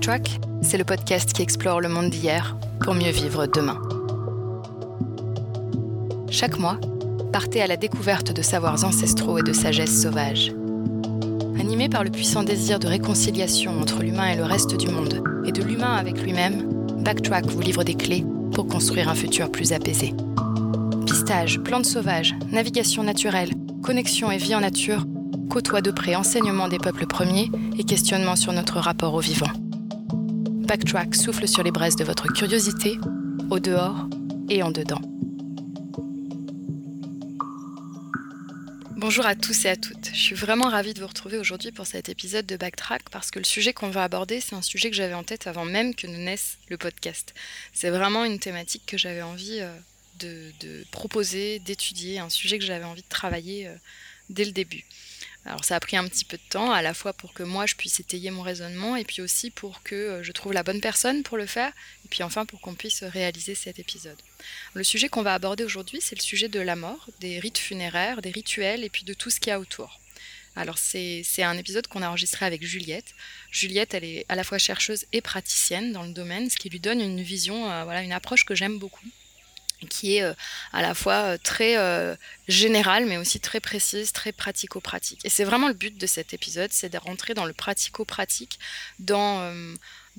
Backtrack, c'est le podcast qui explore le monde d'hier pour mieux vivre demain. Chaque mois, partez à la découverte de savoirs ancestraux et de sagesse sauvage. Animé par le puissant désir de réconciliation entre l'humain et le reste du monde, et de l'humain avec lui-même, Backtrack vous livre des clés pour construire un futur plus apaisé. Pistage, plantes sauvages, navigation naturelle, connexion et vie en nature côtoient de près enseignement des peuples premiers et questionnement sur notre rapport au vivant. Backtrack souffle sur les braises de votre curiosité, au dehors et en dedans. Bonjour à tous et à toutes. Je suis vraiment ravie de vous retrouver aujourd'hui pour cet épisode de Backtrack parce que le sujet qu'on va aborder, c'est un sujet que j'avais en tête avant même que ne naisse le podcast. C'est vraiment une thématique que j'avais envie euh, de, proposer, d'étudier, un sujet que j'avais envie de travailler euh, dès le début. Alors ça a pris un petit peu de temps, à la fois pour que moi je puisse étayer mon raisonnement, et puis aussi pour que euh, je trouve la bonne personne pour le faire, et puis enfin pour qu'on puisse réaliser cet épisode. Le sujet qu'on va aborder aujourd'hui, c'est le sujet de la mort, des rites funéraires, des rituels, et puis de tout ce qu'il y a autour. Alors c'est un épisode qu'on a enregistré avec Juliette. Juliette, elle est à la fois chercheuse et praticienne dans le domaine, ce qui lui donne une vision, euh, voilà, une approche que j'aime beaucoup qui est euh, à la fois euh, très euh, générale mais aussi très précise, très pratico-pratique. Et c'est vraiment le but de cet épisode, c'est de rentrer dans le pratico-pratique, dans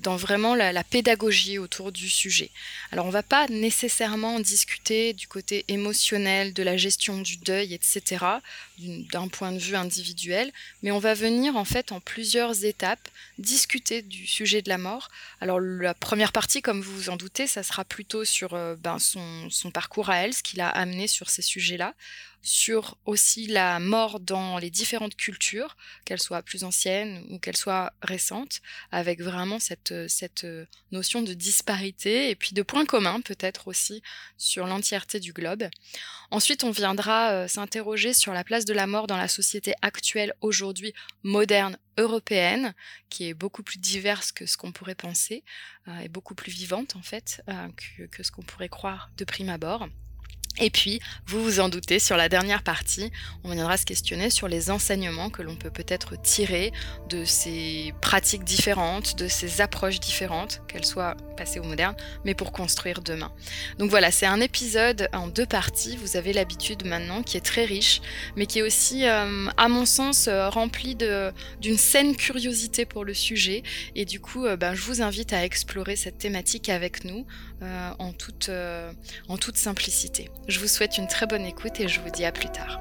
dans vraiment la, pédagogie autour du sujet. Alors on ne va pas nécessairement discuter du côté émotionnel, de la gestion du deuil, etc., d'un point de vue individuel, mais on va venir en fait en plusieurs étapes discuter du sujet de la mort. Alors la première partie, comme vous vous en doutez, ça sera plutôt sur euh, ben, son, son parcours à elle, ce qu'il a amené sur ces sujets-là sur aussi la mort dans les différentes cultures, qu'elles soient plus anciennes ou qu'elles soient récentes, avec vraiment cette, cette notion de disparité et puis de points communs peut-être aussi sur l'entièreté du globe. Ensuite, on viendra euh, s'interroger sur la place de la mort dans la société actuelle aujourd'hui moderne européenne, qui est beaucoup plus diverse que ce qu'on pourrait penser, euh, et beaucoup plus vivante en fait euh, que, que ce qu'on pourrait croire de prime abord. Et puis, vous vous en doutez, sur la dernière partie, on viendra se questionner sur les enseignements que l'on peut peut-être tirer de ces pratiques différentes, de ces approches différentes, qu'elles soient passées ou modernes, mais pour construire demain. Donc voilà, c'est un épisode en deux parties, vous avez l'habitude maintenant, qui est très riche, mais qui est aussi, euh, à mon sens, euh, rempli d'une saine curiosité pour le sujet. Et du coup, euh, ben, je vous invite à explorer cette thématique avec nous en, toute, en toute simplicité. Je vous souhaite une très bonne écoute et je vous dis à plus tard.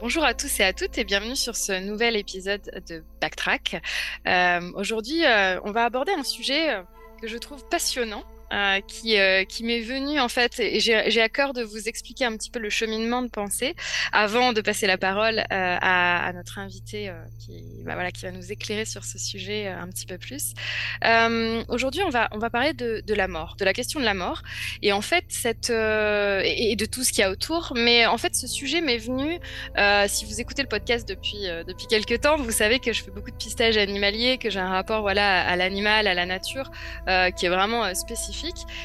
Bonjour à tous et à toutes et bienvenue sur ce nouvel épisode de Backtrack. Euh, aujourd'hui, euh, on va aborder un sujet euh, que je trouve passionnant euh, qui, euh, qui m'est venu en fait, et j'ai à cœur de vous expliquer un petit peu le cheminement de pensée avant de passer la parole euh, à, à, notre invité qui, bah, voilà, qui va nous éclairer sur ce sujet un petit peu plus. Aujourd'hui, on va, on va parler de, de, la mort, de la question de la mort, et en fait, cette, et, et, de tout ce qu'il y a autour, mais en fait, ce sujet m'est venu, si vous écoutez le podcast depuis, depuis quelques temps, vous savez que je fais beaucoup de pistage animalier, que j'ai un rapport voilà, à l'animal, à la nature, qui est vraiment spécifique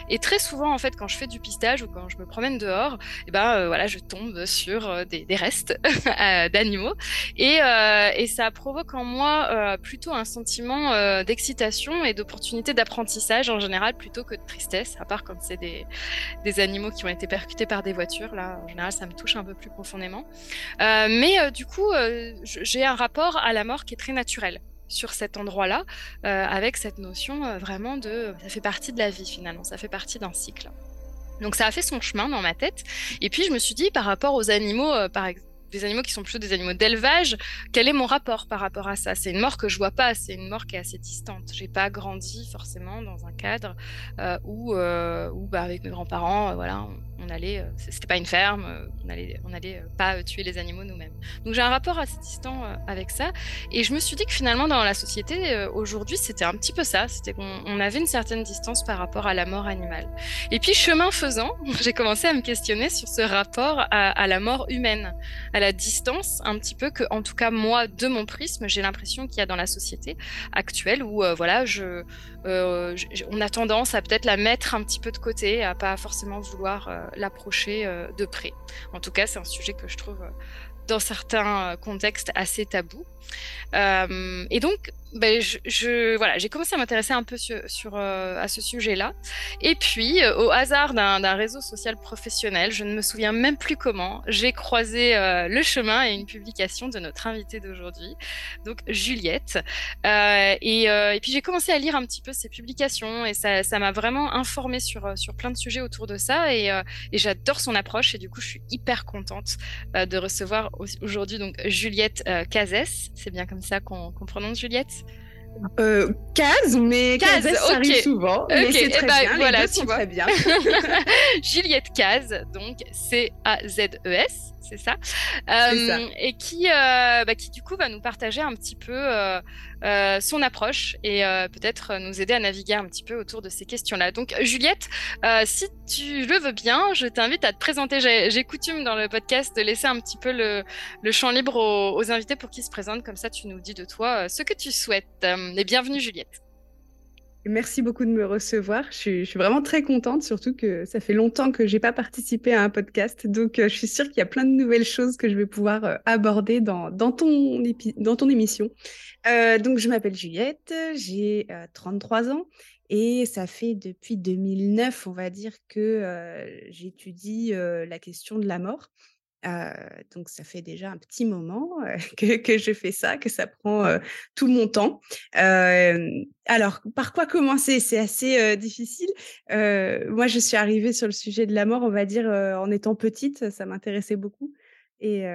et très souvent, en fait, quand je fais du pistage ou quand je me promène dehors, eh ben euh, voilà, je tombe sur euh, des, restes euh, d'animaux et, et, ça provoque en moi plutôt un sentiment d'excitation et d'opportunité d'apprentissage en général plutôt que de tristesse, à part quand c'est des, des, animaux qui ont été percutés par des voitures. Là, en général, ça me touche un peu plus profondément. mais du coup, j'ai un rapport à la mort qui est très naturel sur cet endroit-là, euh, avec cette notion euh, vraiment de ça fait partie de la vie finalement, ça fait partie d'un cycle. Donc ça a fait son chemin dans ma tête. Et puis je me suis dit par rapport aux animaux, euh, par exemple des animaux qui sont plutôt des animaux d'élevage, quel est mon rapport par rapport à ça? C'est une mort que je vois pas, c'est une mort qui est assez distante. J'ai pas grandi forcément dans un cadre où, où bah, avec mes grands-parents, voilà, euh, c'était pas une ferme, euh, on allait, on allait euh, pas tuer les animaux nous-mêmes. Donc j'ai un rapport assez distant avec ça, et je me suis dit que finalement dans la société aujourd'hui c'était un petit peu ça, c'était qu'on avait une certaine distance par rapport à la mort animale. Et puis chemin faisant, j'ai commencé à me questionner sur ce rapport à, la mort humaine, à la distance un petit peu que, en tout cas moi de mon prisme, j'ai l'impression qu'il y a dans la société actuelle où voilà, on a tendance à peut-être la mettre un petit peu de côté, à pas forcément vouloir l'approcher euh, de près. En tout cas, c'est un sujet que je trouve euh, dans certains contextes assez tabous. Euh, et donc, ben, je, voilà, j'ai commencé à m'intéresser un peu sur, euh, à ce sujet-là. Et puis, euh, au hasard d'un réseau social professionnel, je ne me souviens même plus comment, j'ai croisé le chemin et une publication de notre invitée d'aujourd'hui, donc Juliette. Et, et, puis, j'ai commencé à lire un petit peu ses publications et ça m'a vraiment informée sur, sur plein de sujets autour de ça. Et, et j'adore son approche et du coup, je suis hyper contente de recevoir aujourd'hui donc Juliette Cazès c'est bien comme ça qu'on prononce Juliette? Euh, Caz, mais Caz, ça arrive souvent. Mais c'est très, bien. Voilà, tu vois. très bien. Juliette Caz, donc C-A-Z-E-S c'est ça, euh, et qui, euh, bah, qui du coup va nous partager un petit peu euh, son approche et peut-être nous aider à naviguer un petit peu autour de ces questions-là. Donc Juliette, si tu le veux bien, je t'invite à te présenter. J'ai coutume dans le podcast de laisser un petit peu le, le champ libre aux, aux, invités pour qu'ils se présentent, comme ça tu nous dis de toi ce que tu souhaites. et bienvenue Juliette. Merci beaucoup de me recevoir. Je suis, vraiment très contente, surtout que ça fait longtemps que j'ai pas participé à un podcast. Donc, euh, je suis sûre qu'il y a plein de nouvelles choses que je vais pouvoir euh, aborder dans, ton émission. Euh, donc, je m'appelle Juliette, j'ai 33 ans et ça fait depuis 2009, on va dire, que j'étudie la question de la mort donc ça fait déjà un petit moment que, que, je fais ça, que ça prend tout mon temps. alors, par quoi commencer? C'est assez difficile. moi, je suis arrivée sur le sujet de la mort, on va dire, en étant petite, ça m'intéressait beaucoup. Et,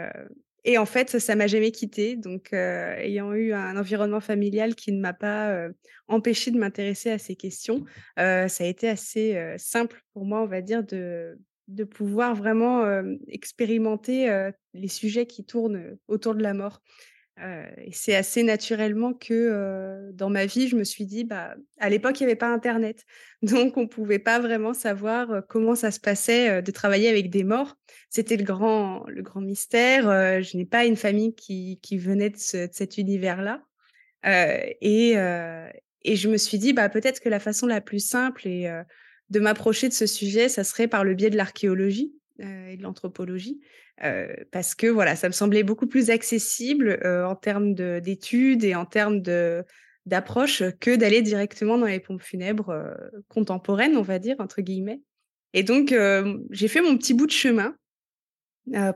en fait, ça m'a jamais quittée. Donc, ayant eu un environnement familial qui ne m'a pas empêché de m'intéresser à ces questions, ça a été assez simple pour moi, on va dire, de de pouvoir vraiment expérimenter les sujets qui tournent autour de la mort. et c'est assez naturellement que dans ma vie, je me suis dit, bah, à l'époque, il n'y avait pas Internet. Donc, on ne pouvait pas vraiment savoir comment ça se passait de travailler avec des morts. C'était le grand, le grand mystère. je n'ai pas une famille qui, venait de, cet univers-là. et, et je me suis dit, bah, peut-être que la façon la plus simple et de m'approcher de ce sujet, ça serait par le biais de l'archéologie euh, et de l'anthropologie, euh, parce que voilà, ça me semblait beaucoup plus accessible euh, en termes d'études et en termes d'approche que d'aller directement dans les pompes funèbres contemporaines, on va dire entre guillemets. Et donc j'ai fait mon petit bout de chemin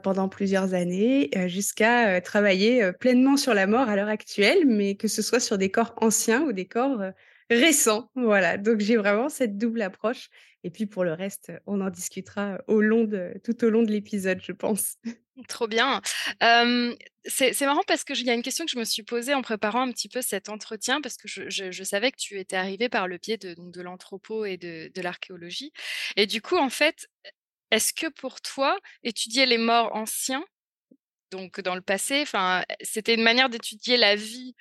pendant plusieurs années jusqu'à travailler pleinement sur la mort à l'heure actuelle, mais que ce soit sur des corps anciens ou des corps récent. Voilà, donc j'ai vraiment cette double approche. Et puis pour le reste, on en discutera au long de, tout au long de l'épisode, je pense. Trop bien. c'est marrant parce qu'il y a une question que je me suis posée en préparant un petit peu cet entretien, parce que je, savais que tu étais arrivé par le de, de l'anthropo et de, de l'archéologie. Et du coup, en fait, est-ce que pour toi, étudier les morts anciens, donc dans le passé, c'était une manière d'étudier la vie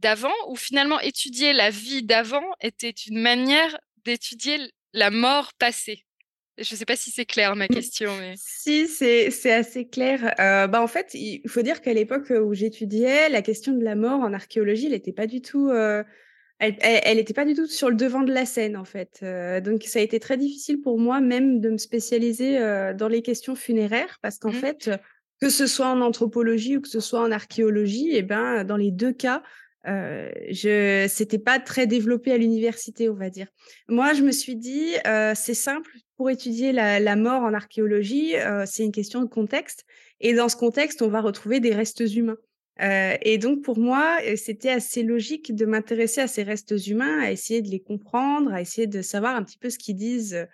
d'avant, ou finalement étudier la vie d'avant était une manière d'étudier la mort passée? Je ne sais pas si c'est clair ma mmh. question. Mais... Si, c'est assez clair. Euh, bah, en fait, il faut dire qu'à l'époque où j'étudiais, la question de la mort en archéologie, elle n'était pas du tout... Euh, elle n'était pas du tout sur le devant de la scène, en fait. Euh, donc, ça a été très difficile pour moi même de me spécialiser dans les questions funéraires, parce qu'en mmh. fait, que ce soit en anthropologie ou que ce soit en archéologie, et eh ben, dans les deux cas, euh, je c'était pas très développé à l'université, on va dire. Moi, je me suis dit, euh, c'est simple pour étudier la, mort en archéologie, euh, c'est une question de contexte, et dans ce contexte, on va retrouver des restes humains. Et donc pour moi, c'était assez logique de m'intéresser à ces restes humains, à essayer de les comprendre, à essayer de savoir un petit peu ce qu'ils disent,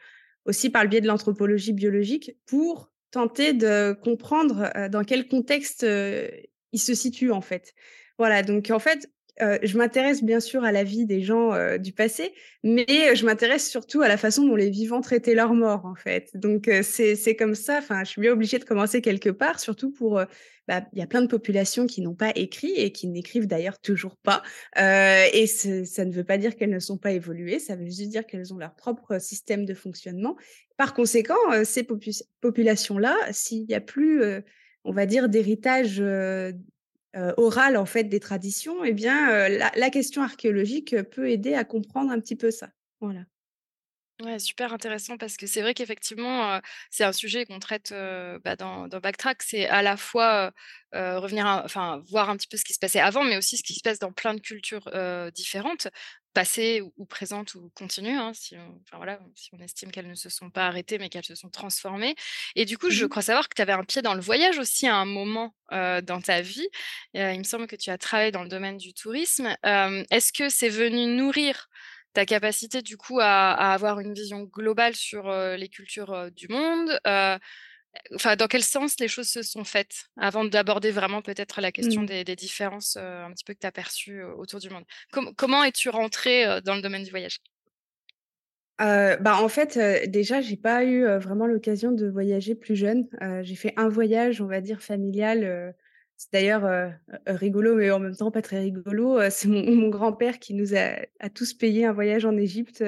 aussi par le biais de l'anthropologie biologique, pour tenter de comprendre dans quel contexte ils se situent en fait. Voilà, donc en fait, je m'intéresse bien sûr à la vie des gens du passé, mais je m'intéresse surtout à la façon dont les vivants traitaient leurs morts, en fait. Donc c'est comme ça. Enfin, je suis bien obligée de commencer quelque part, surtout pour. Bah, il y a plein de populations qui n'ont pas écrit et qui n'écrivent d'ailleurs toujours pas. et ça ne veut pas dire qu'elles ne sont pas évoluées, ça veut juste dire qu'elles ont leur propre système de fonctionnement. Par conséquent, ces populations-là, s'il n'y a plus, on va dire, d'héritage euh, orale en fait des traditions, eh bien la, question archéologique peut aider à comprendre un petit peu ça. Voilà. Ouais, super intéressant parce que c'est vrai qu'effectivement, heu, c'est un sujet qu'on traite, bah, dans Backtrack. C'est à la fois, revenir enfin, voir un petit peu ce qui se passait avant, mais aussi ce qui se passe dans plein de cultures, différentes, passées ou présentes ou continues, hein, si on enfin voilà, si on estime qu'elles ne se sont pas arrêtées, mais qu'elles se sont transformées et du coup, je Mmh crois savoir que tu avais un pied dans le voyage aussi à un moment, dans ta vie. Il me semble que tu as travaillé dans le domaine du tourisme. Est-ce que c'est venu nourrir ta capacité du coup à à avoir une vision globale sur, les cultures, du monde? Enfin, dans quel sens les choses se sont faites? Avant d'aborder vraiment peut-être la question Mmh. des des différences, un petit peu que tu as perçues, autour du monde. Com comment es-tu rentrée, dans le domaine du voyage? Bah, en fait, déjà, j'ai pas eu, vraiment l'occasion de voyager plus jeune. J'ai fait un voyage, on va dire familial, c'est d'ailleurs, heu heu, rigolo, mais en même temps pas très rigolo, heu, c'est mon mon grand-père qui nous a a tous payé un voyage en Égypte,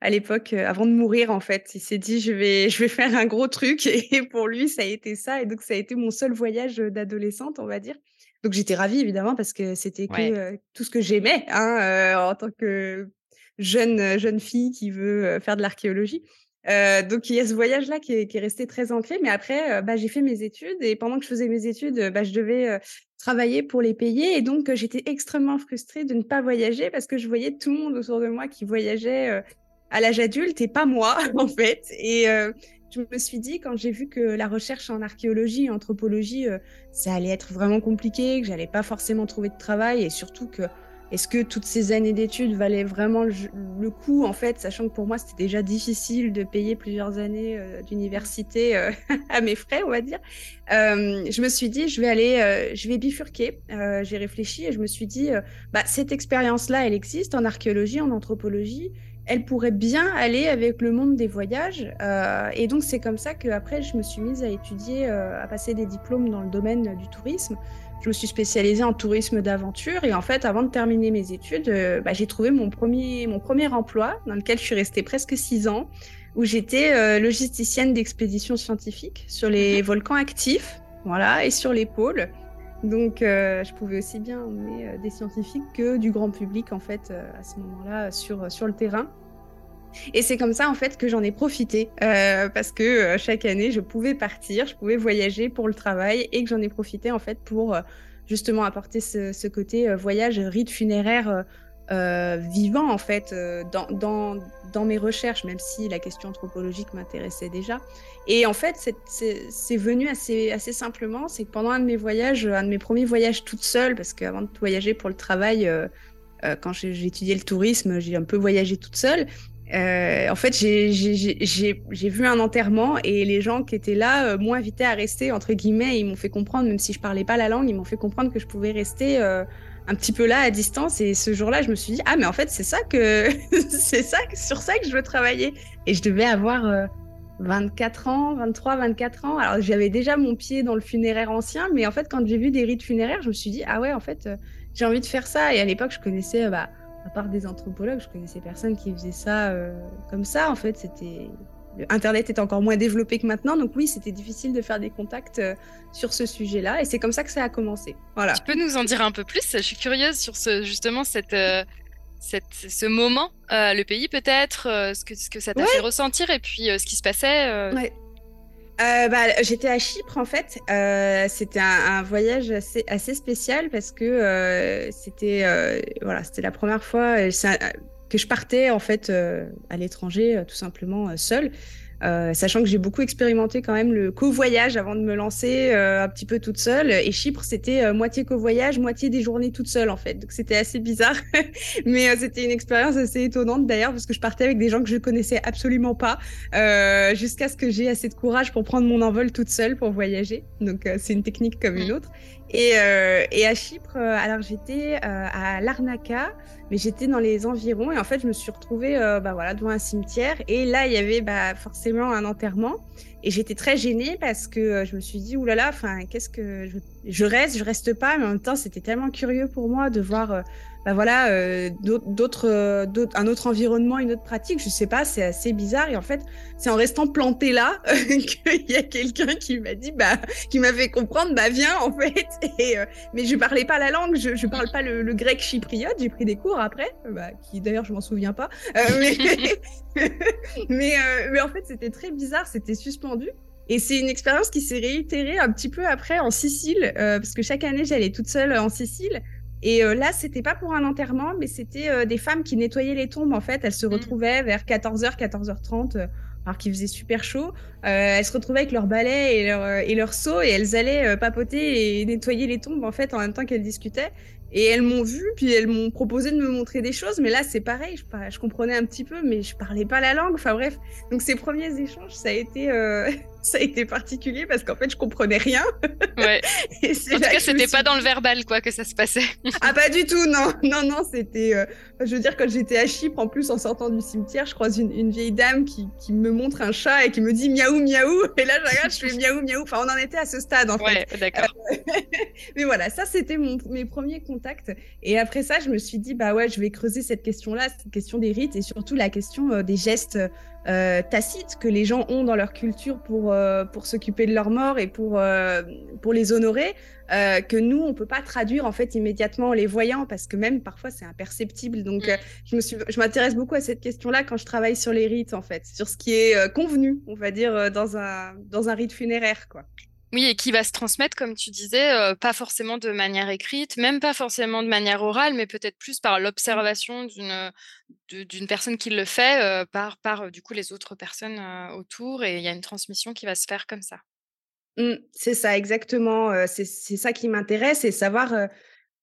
à l'époque, avant de mourir, en fait. Il s'est dit: «Je vais je vais faire un gros truc» et pour lui, ça a été ça et donc ça a été mon seul voyage, d'adolescente, on va dire. Donc j'étais ravie évidemment parce que c'était que, Ouais. heu, tout ce que j'aimais, hein, en tant que jeune, jeune fille qui veut, faire de l'archéologie. Heu, donc il y a ce voyage-là qui est resté très ancré, mais après, heu, bah, j'ai fait mes études et pendant que je faisais mes études, bah, je devais, heu, travailler pour les payer. Et donc j'étais extrêmement frustrée de ne pas voyager parce que je voyais tout le monde autour de moi qui voyageait, à l'âge adulte et pas moi, en fait. Et je me suis dit quand j'ai vu que la recherche en archéologie et anthropologie, ça allait être vraiment compliqué, que j'allais pas forcément trouver de travail et surtout que est-ce que toutes ces années d'études valaient vraiment le coup, en fait, sachant que pour moi, c'était déjà difficile de payer plusieurs années, heu, Mmh. d'université, heu, à mes frais, on va dire. Hem, je me suis dit: «Je vais aller, je vais bifurquer». J'ai réfléchi et je me suis dit, «Bah, cette expérience-là, elle existe en archéologie, en anthropologie. Elle pourrait bien aller avec le monde des voyages». Et donc c'est comme ça qu'après je me suis mise à étudier, à passer des diplômes dans le domaine, du tourisme je me suis spécialisée en tourisme d'aventure et en fait, avant de terminer mes études, heu, bah, j'ai trouvé mon premier mon premier emploi dans lequel je suis restée presque 6 ans, où j'étais, heu, logisticienne d'expéditions scientifiques sur les volcans actifs, voilà et sur les pôles. Donc heu, je pouvais aussi bien emmener, des scientifiques que du grand public en fait, à ce moment-là, sur, sur le terrain. Et c'est comme ça, en fait, que j'en ai profité, heu, parce que, heu, chaque année, je pouvais partir, je pouvais voyager pour le travail et que j'en ai profité, en fait, pour, heu, justement apporter ce côté, voyage, rite funéraire, vivant, en fait, dans mes recherches, même si la question anthropologique m'intéressait déjà. Et en fait, c'est venu assez simplement, c'est que pendant un de mes voyages, un de mes premiers voyages toute seule, parce qu'avant de voyager pour le travail, quand j'ai étudié le tourisme, j'ai un peu voyagé toute seule Heu, en fait, j'ai vu un enterrement et les gens qui étaient là, heu, m'ont invité à rester entre guillemets. Ils m'ont fait comprendre, même si je parlais pas la langue, ils m'ont fait comprendre que je pouvais rester, heu, un petit peu là, à distance et ce jour-là, je me suis dit: «Ah mais en fait, c'est ça que c'est ça sur ça que je veux travailler» et je devais avoir, heu, 24 ans, 23-24 ans. Alors j'avais déjà mon pied dans le funéraire ancien, mais en fait, quand j'ai vu des rites funéraires, je me suis dit: «Ah ouais, en fait, j'ai envie de faire ça» et à l'époque, je connaissais, bah, à part des anthropologues, je connaissais personne qui faisait ça, heu, comme ça, en fait, c'était internet était encore moins développé que maintenant, donc oui, c'était difficile de faire des contacts, heu, sur ce sujet-là et c'est comme ça que ça a commencé. Tu Voilà. peux nous en dire un peu plus? Je suis curieuse sur ce justement cette, heu, cette ce moment, le pays peut-être, ce que ce que ça t'a fait ressentir et puis, ce qui se passait, ouais. Heu, bah, j'étais à Chypre, en fait, heu, c'était un voyage assez assez spécial parce que, heu, c'était, voilà, la première fois, que je partais, en fait, à l'étranger, tout simplement, seule. Heu, sachant que j'ai beaucoup expérimenté quand même le covoyage avant de me lancer, heu, un petit peu toute seule et Chypre, c'était, heu, moitié covoyage, moitié des journées toute seule, en fait. Donc c'était assez bizarre, mais c'était une expérience assez étonnante d'ailleurs parce que je partais avec des gens que je connaissais absolument pas, jusqu'à ce que j'ai assez de courage pour prendre mon envol toute seule pour voyager. Donc c'est une technique comme une autre et et à Chypre, alors j'étais, à Larnaca, mais j'étais dans les environs et en fait, je me suis retrouvée, heu, bah, voilà, devant un cimetière et là, il y avait, bah, forcément un enterrement et j'étais très gênée parce que, heu, je me suis dit: «Ouh là là, enfin, qu'est-ce que je je reste, je reste pas?» mais en même temps, c'était tellement curieux pour moi de voir, bah voilà, euh, d'autres, euh, d'autres, un autre environnement, une autre pratique, je sais pas, c'est assez bizarre. Et en fait, c'est en restant planté là qu'il y a quelqu'un qui m'a dit, bah, qui m'a fait comprendre, bah viens en fait. Euh, mais je parlais pas la langue, je, je parle pas le, grec chypriote. J'ai pris des cours après, bah, qui d'ailleurs je m'en souviens pas. mais, mais en fait, c'était très bizarre, c'était suspendu. Et c'est une expérience qui s'est réitérée un petit peu après en Sicile, parce que chaque année j'allais toute seule en Sicile. Et euh, là, c'était pas pour un enterrement, mais c'était euh, des femmes qui nettoyaient les tombes. En fait, elles se mmh. retrouvaient vers 14h, 14h30, euh, alors qu'il faisait super chaud. elles se retrouvaient avec leur balai et leur, et leur seau et elles allaient papoter et nettoyer les tombes en fait en même temps qu'elles discutaient. Et elles m'ont vu, puis elles m'ont proposé de me montrer des choses, mais là c'est pareil, je, je, comprenais un petit peu, mais je parlais pas la langue. Enfin bref, donc ces premiers échanges, ça a été, euh, ça a été particulier parce qu'en fait je comprenais rien. Ouais. en tout cas, c'était pas dans le verbal quoi que ça se passait. ah pas du tout, non, non, non, c'était, euh, je veux dire quand j'étais à Chypre, en plus en sortant du cimetière, je croise une, une vieille dame qui, qui, me montre un chat et qui me dit miaou miaou, et là je regarde, je fais miaou miaou. Enfin on en était à ce stade en ouais, fait. d'accord. mais voilà, ça c'était mes premiers contacts et après ça, je me suis dit, bah ouais, je vais creuser cette question-là, cette question des rites et surtout la question euh, des gestes euh, tacites que les gens ont dans leur culture pour, euh, pour s'occuper de leur mort et pour, pour les honorer, que nous, on peut pas traduire en fait immédiatement en les voyant parce que même parfois c'est imperceptible. Donc, mm. je me suis, je m'intéresse beaucoup à cette question-là quand je travaille sur les rites en fait, sur ce qui est convenu, on va dire, dans un, dans un rite funéraire, quoi. Oui, et qui va se transmettre, comme tu disais, euh, pas forcément de manière écrite, même pas forcément de manière orale, mais peut-être plus par l'observation d'une personne qui le fait, euh, par, par euh, du coup les autres personnes autour, et il y a une transmission qui va se faire comme ça. Mmh, c'est ça, exactement. c'est ça qui m'intéresse, et savoir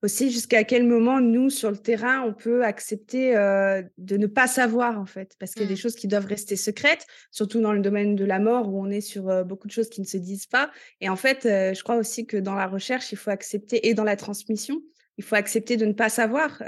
aussi jusqu'à quel moment nous sur le terrain on peut accepter de ne pas savoir en fait? Parce qu'il y a des mmh. choses qui doivent rester secrètes surtout dans le domaine de la mort où on est sur beaucoup de choses qui ne se disent pas et en fait je crois aussi que dans la recherche il faut accepter et dans la transmission il faut accepter de ne pas savoir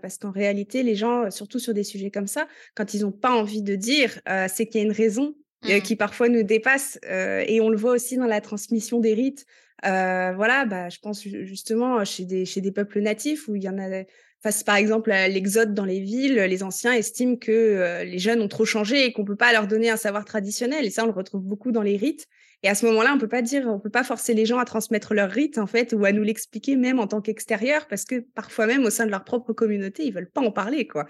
parce qu'en réalité les gens surtout sur des sujets comme ça quand ils n'ont pas envie de dire c'est qu'il y a une raison mmh. qui parfois nous dépasse et on le voit aussi dans la transmission des rites euh, voilà, bah, je pense justement chez des, chez des peuples natifs où il y en a, face par exemple à l'exode dans les villes, les anciens estiment que euh, les jeunes ont trop changé et qu'on peut pas leur donner un savoir traditionnel. Et ça, on le retrouve beaucoup dans les rites. Et à ce moment-là, on peut pas dire, on peut pas forcer les gens à transmettre leur rite en fait, ou à nous l'expliquer même en tant qu'extérieur, parce que parfois même au sein de leur propre communauté, ils veulent pas en parler, quoi.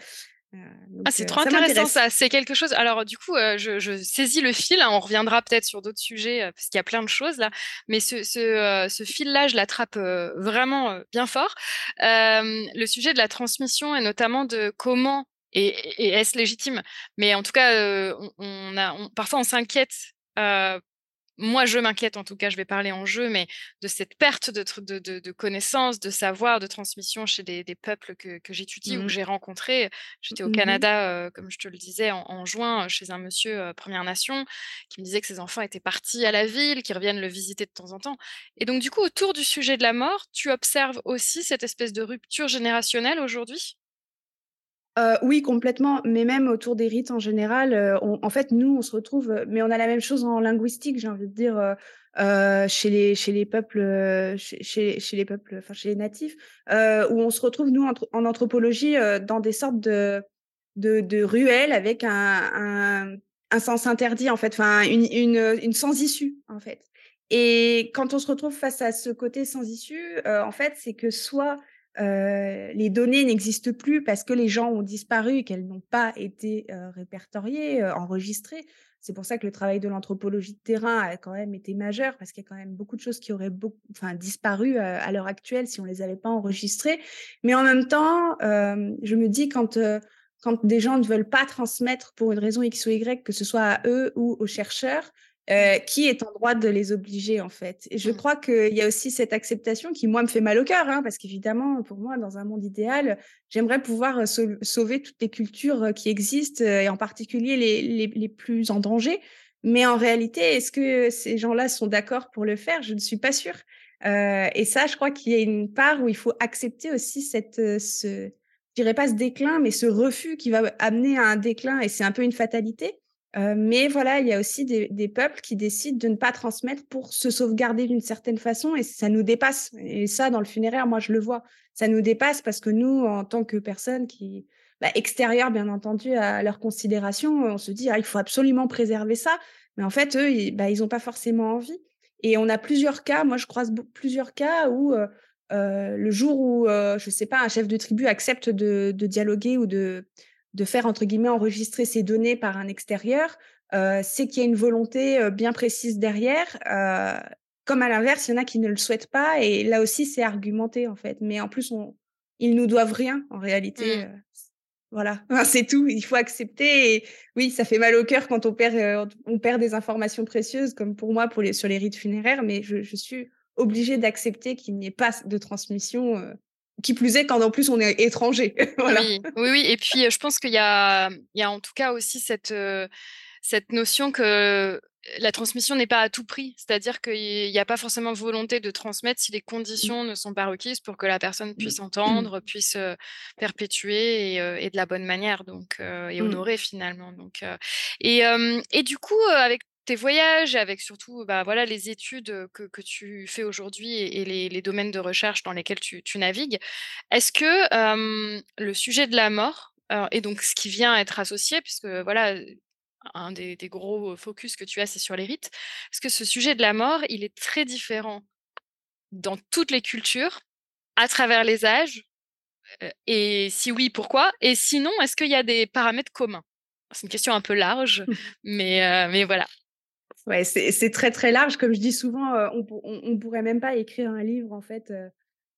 Euh, ah, c'est trop intéressant ça. C'est quelque chose. Alors, du coup, euh, je, saisis le fil. Hein, on reviendra peut-être sur d'autres sujets euh, parce qu'il y a plein de choses là. Mais ce, ce, fil-là, je l'attrape vraiment bien fort. le sujet de la transmission et notamment de comment et, est-ce légitime? Mais en tout cas, on, a, parfois on s'inquiète moi, je m'inquiète, en tout cas, je vais parler en jeu, mais de cette perte de, de, de, connaissances, de savoir, de transmission chez des, peuples que, j'étudie ou que mmh j'ai rencontrés. J'étais au mmh Canada, euh, comme je te le disais, en, juin, chez un monsieur euh, Première Nation, qui me disait que ses enfants étaient partis à la ville, qu'ils reviennent le visiter de temps en temps. Et donc, du coup, autour du sujet de la mort, tu observes aussi cette espèce de rupture générationnelle aujourd'hui? Oui, complètement, mais même autour des rites en général, en fait, nous, on se retrouve, mais on a la même chose en linguistique, j'ai envie de dire, chez les chez les peuples, chez chez les peuples, enfin, chez les natifs, où on se retrouve, nous, en anthropologie, dans des sortes de de ruelles avec un un sens interdit, en fait, enfin, une une, une sans issue, en fait. Et quand on se retrouve face à ce côté sans issue, en fait, c'est que soit euh, les données n'existent plus parce que les gens ont disparu qu'elles n'ont pas été euh, répertoriées, euh, enregistrées. C'est pour ça que le travail de l'anthropologie de terrain a quand même été majeur parce qu'il y a quand même beaucoup de choses qui auraient disparu à l'heure actuelle si on les avait pas enregistrées. Mais en même temps, je me dis quand quand des gens ne veulent pas transmettre pour une raison X ou Y, que ce soit à eux ou aux chercheurs, euh, qui est en droit de les obliger en fait. Et je mmh. crois qu'il y a aussi cette acceptation qui moi me fait mal au cœur, hein, parce qu'évidemment pour moi dans un monde idéal, j'aimerais pouvoir sauver toutes les cultures qui existent et en particulier les, les, les plus en danger. Mais en réalité, est-ce que ces gens-là sont d'accord pour le faire? Je ne suis pas sûre. Euh, et ça, je crois qu'il y a une part où il faut accepter aussi cette, ce, je dirais pas ce déclin, mais ce refus qui va amener à un déclin, et c'est un peu une fatalité mais voilà, il y a aussi des, peuples qui décident de ne pas transmettre pour se sauvegarder d'une certaine façon et ça nous dépasse. Et ça, dans le funéraire, moi, je le vois. Ça nous dépasse parce que nous, en tant que personnes qui, bah, extérieures, bien entendu, à leur considération, on se dit, ah, il faut absolument préserver ça. Mais en fait, eux, ils n'ont bah, pas forcément envie. Et on a plusieurs cas, moi je croise plusieurs cas où le jour où, je ne sais pas, un chef de tribu accepte de, dialoguer ou de, de faire, entre guillemets, enregistrer ses données par un extérieur, c'est qu'il y a une volonté bien précise derrière. comme à l'inverse, il y en a qui ne le souhaitent pas. Et là aussi, c'est argumenté, en fait. Mais en plus, on, ils nous doivent rien, en réalité. Mmh. Voilà, c'est tout. Il faut accepter. Et oui, ça fait mal au cœur quand on perd, euh, on perd des informations précieuses, comme pour moi pour les, sur les rites funéraires, mais je, suis obligée d'accepter qu'il n'y ait pas de transmission. Euh, qui plus est quand en plus on est étranger. voilà. oui, oui, oui, Et puis je pense qu'il y a, il y a en tout cas aussi cette, euh, cette notion que la transmission n'est pas à tout prix, c'est-à-dire qu'il n'y a pas forcément volonté de transmettre si les mmh. conditions ne sont pas requises pour que la personne mmh. puisse entendre, puisse perpétuer et, de la bonne manière, donc et mmh. honorer finalement. Donc et, et du coup avec tes voyages, avec surtout bah, voilà, les études que, tu fais aujourd'hui et, les, domaines de recherche dans lesquels tu, navigues, est-ce que le sujet de la mort, et donc ce qui vient être associé, puisque voilà, un des, gros focus que tu as, c'est sur les rites. Parce que ce sujet de la mort, il est très différent dans toutes les cultures, à travers les âges. et si oui, pourquoi? Et sinon, est-ce qu'il y a des paramètres communs? C'est une question un peu large, mais, mais voilà. Ouais, c'est très très large. Comme je dis souvent, on, on, pourrait même pas écrire un livre en fait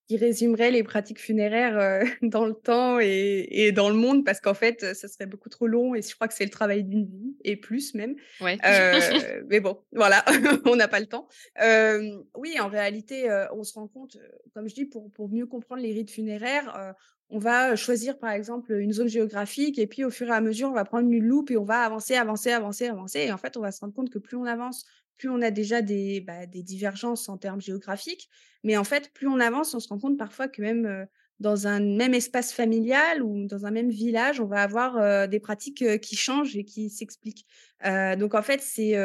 qui résumerait les pratiques funéraires euh, dans le temps et, et, dans le monde parce qu'en fait, ça serait beaucoup trop long et je crois que c'est le travail d'une vie et plus même. Ouais. Euh, mais bon, voilà, on n'a pas le temps. Euh, oui, en réalité, on se rend compte, comme je dis, pour, pour mieux comprendre les rites funéraires, on va choisir par exemple une zone géographique et puis au fur et à mesure, on va prendre une loupe et on va avancer, avancer, avancer, avancer. Et en fait, on va se rendre compte que plus on avance, plus on a déjà des, bah, des divergences en termes géographiques. Mais en fait, plus on avance, on se rend compte parfois que même dans un même espace familial ou dans un même village, on va avoir des pratiques qui changent et qui s'expliquent. donc en fait, c'est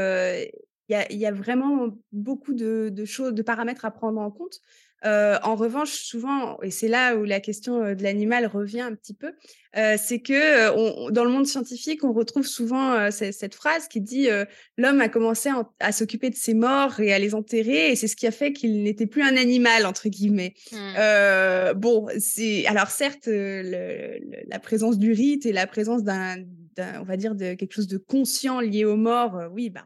il y a, vraiment beaucoup de, choses, de paramètres à prendre en compte. Euh, en revanche, souvent, et c'est là où la question euh, de l'animal revient un petit peu, euh, c'est que on, dans le monde scientifique, on retrouve souvent cette phrase qui dit l'homme a commencé à, s'occuper de ses morts et à les enterrer, et c'est ce qui a fait qu'il n'était plus un animal entre guillemets. Mmh. bon, c'est alors certes le, la présence du rite et la présence d'un, on va dire de quelque chose de conscient lié aux morts, oui, bah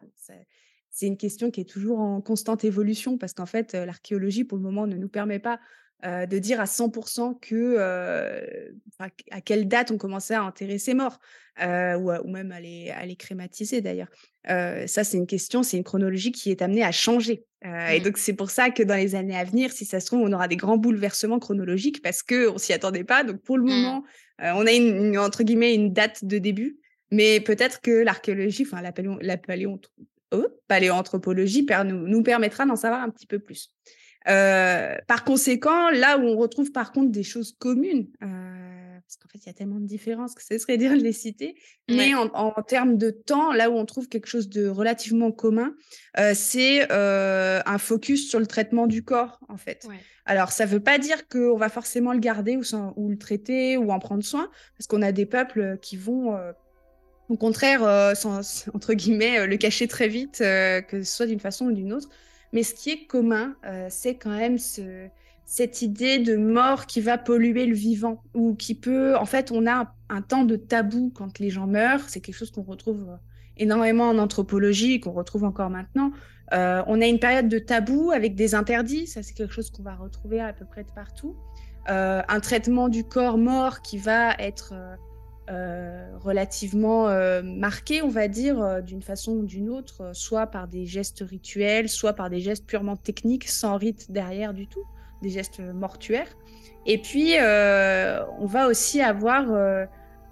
c'est une question qui est toujours en constante évolution parce qu'en fait, l'archéologie, pour le moment, ne nous permet pas de dire à 100% que, à quelle date on commençait à enterrer ses morts ou, même à les, à les crématiser d'ailleurs. ça, c'est une question, c'est une chronologie qui est amenée à changer. Et mmh. donc, c'est pour ça que dans les années à venir, si ça se trouve, on aura des grands bouleversements chronologiques parce qu'on ne s'y attendait pas. Donc, pour le mmh. moment, on a une, entre guillemets une date de début. Mais peut-être que l'archéologie, enfin la, la paléoanthropologie nous, nous permettra d'en savoir un petit peu plus. Euh, par conséquent, là où on retrouve par contre des choses communes, euh, parce qu'en fait il y a tellement de différences que ce serait dire de les citer, mais en, termes de temps, là où on trouve quelque chose de relativement commun, euh, c'est un focus sur le traitement du corps en fait. Alors ça ne veut pas dire qu'on va forcément le garder ou, ou, le traiter ou en prendre soin, parce qu'on a des peuples qui vont au contraire, euh, sans, entre guillemets, euh, le cacher très vite, euh, que ce soit d'une façon ou d'une autre. Mais ce qui est commun, c'est quand même ce, cette idée de mort qui va polluer le vivant, ou qui peut, en fait, on a un, temps de tabou quand les gens meurent. C'est quelque chose qu'on retrouve énormément en anthropologie, qu'on retrouve encore maintenant. on a une période de tabou avec des interdits, ça c'est quelque chose qu'on va retrouver à peu près de partout. un traitement du corps mort qui va être euh, relativement euh, marqué, on va dire, euh, d'une façon ou d'une autre, soit par des gestes rituels, soit par des gestes purement techniques, sans rite derrière du tout, des gestes mortuaires. Et puis, on va aussi avoir,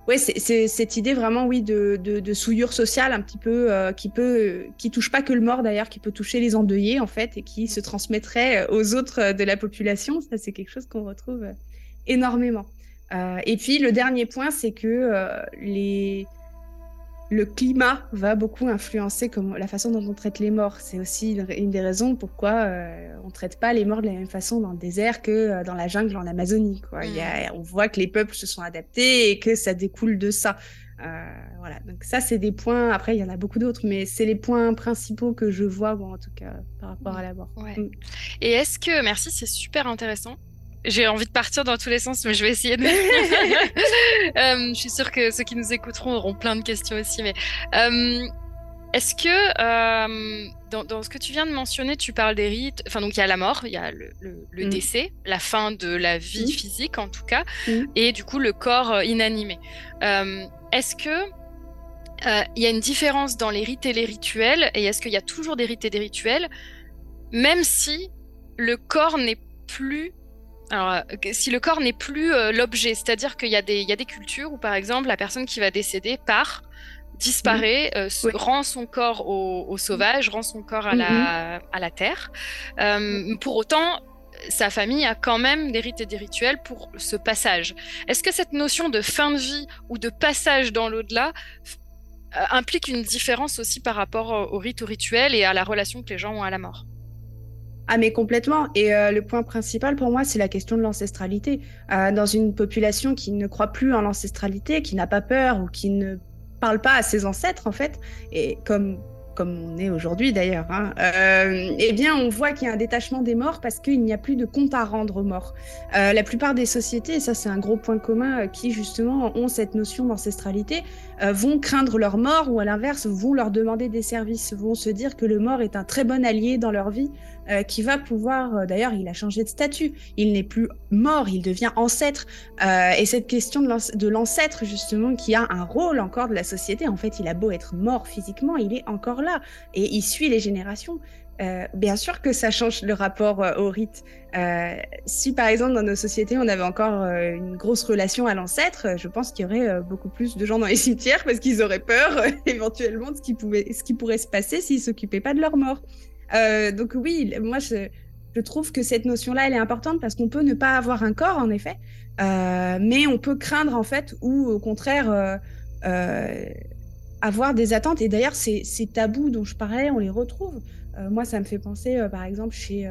ouais, cette idée vraiment, oui, de, de, souillure sociale un petit peu, qui peut, qui touche pas que le mort d'ailleurs, qui peut toucher les endeuillés en fait, et qui se transmettrait aux autres de la population. Ça, c'est quelque chose qu'on retrouve énormément. Euh, et puis le dernier point, c'est que euh, les, le climat va beaucoup influencer comme, la façon dont on traite les morts. C'est aussi une, des raisons pourquoi euh, on ne traite pas les morts de la même façon dans le désert que dans la jungle en Amazonie. Quoi. Il y a, mm. on voit que les peuples se sont adaptés et que ça découle de ça. Voilà, donc ça c'est des points. Après, il y en a beaucoup d'autres, mais c'est les points principaux que je vois, en tout cas, par rapport à la mort. Mm. Et est-ce que, merci, c'est super intéressant. J'ai envie de partir dans tous les sens, mais je vais essayer de. euh, je suis sûre que ceux qui nous écouteront auront plein de questions aussi. Mais euh, est-ce que euh, dans, dans, ce que tu viens de mentionner, tu parles des rites. Enfin, donc il y a la mort, il y a le, le, le mm. décès, la fin de la vie mm. physique en tout cas, mm. et du coup le corps inanimé. Est-ce que il y a une différence dans les rites et les rituels Et est-ce qu'il y a toujours des rites et des rituels, même si le corps n'est plus alors, euh, si le corps n'est plus euh, l'objet, c'est-à-dire qu'il y, a des, cultures où, par exemple, la personne qui va décéder part, disparaît, euh, rend son corps au, sauvage, rend son corps à, la, à la terre. pour autant, sa famille a quand même des rites et des rituels pour ce passage. Est-ce que cette notion de fin de vie ou de passage dans l'au-delà implique une différence aussi par rapport aux rites ou rituels et à la relation que les gens ont à la mort? Ah mais complètement. Et euh, le point principal pour moi, c'est la question de l'ancestralité. Euh, dans une population qui ne croit plus en l'ancestralité, qui n'a pas peur ou qui ne parle pas à ses ancêtres en fait, et comme comme on est aujourd'hui d'ailleurs, hein, euh, eh bien on voit qu'il y a un détachement des morts parce qu'il n'y a plus de compte à rendre aux morts. La plupart des sociétés, et ça c'est un gros point commun, qui justement ont cette notion d'ancestralité, vont craindre leur mort ou à l'inverse vont leur demander des services, vont se dire que le mort est un très bon allié dans leur vie euh, qui va pouvoir, euh, d'ailleurs, il a changé de statut. Il n'est plus mort, il devient ancêtre. Euh, et cette question de l'ancêtre, justement, qui a un rôle encore de la société, en fait, il a beau être mort physiquement, il est encore là et il suit les générations. Bien sûr que ça change le rapport au rite. Si par exemple dans nos sociétés on avait encore une grosse relation à l'ancêtre, je pense qu'il y aurait beaucoup plus de gens dans les cimetières parce qu'ils auraient peur éventuellement de ce qui, pouvait, ce qui pourrait se passer s'ils s'occupaient pas de leur mort. Euh, donc oui, moi je, trouve que cette notion-là, elle est importante parce qu'on peut ne pas avoir un corps, en effet, euh, mais on peut craindre en fait ou au contraire euh, avoir des attentes. Et d'ailleurs, ces, tabous dont je parlais, on les retrouve. Moi, ça me fait penser, par exemple, chez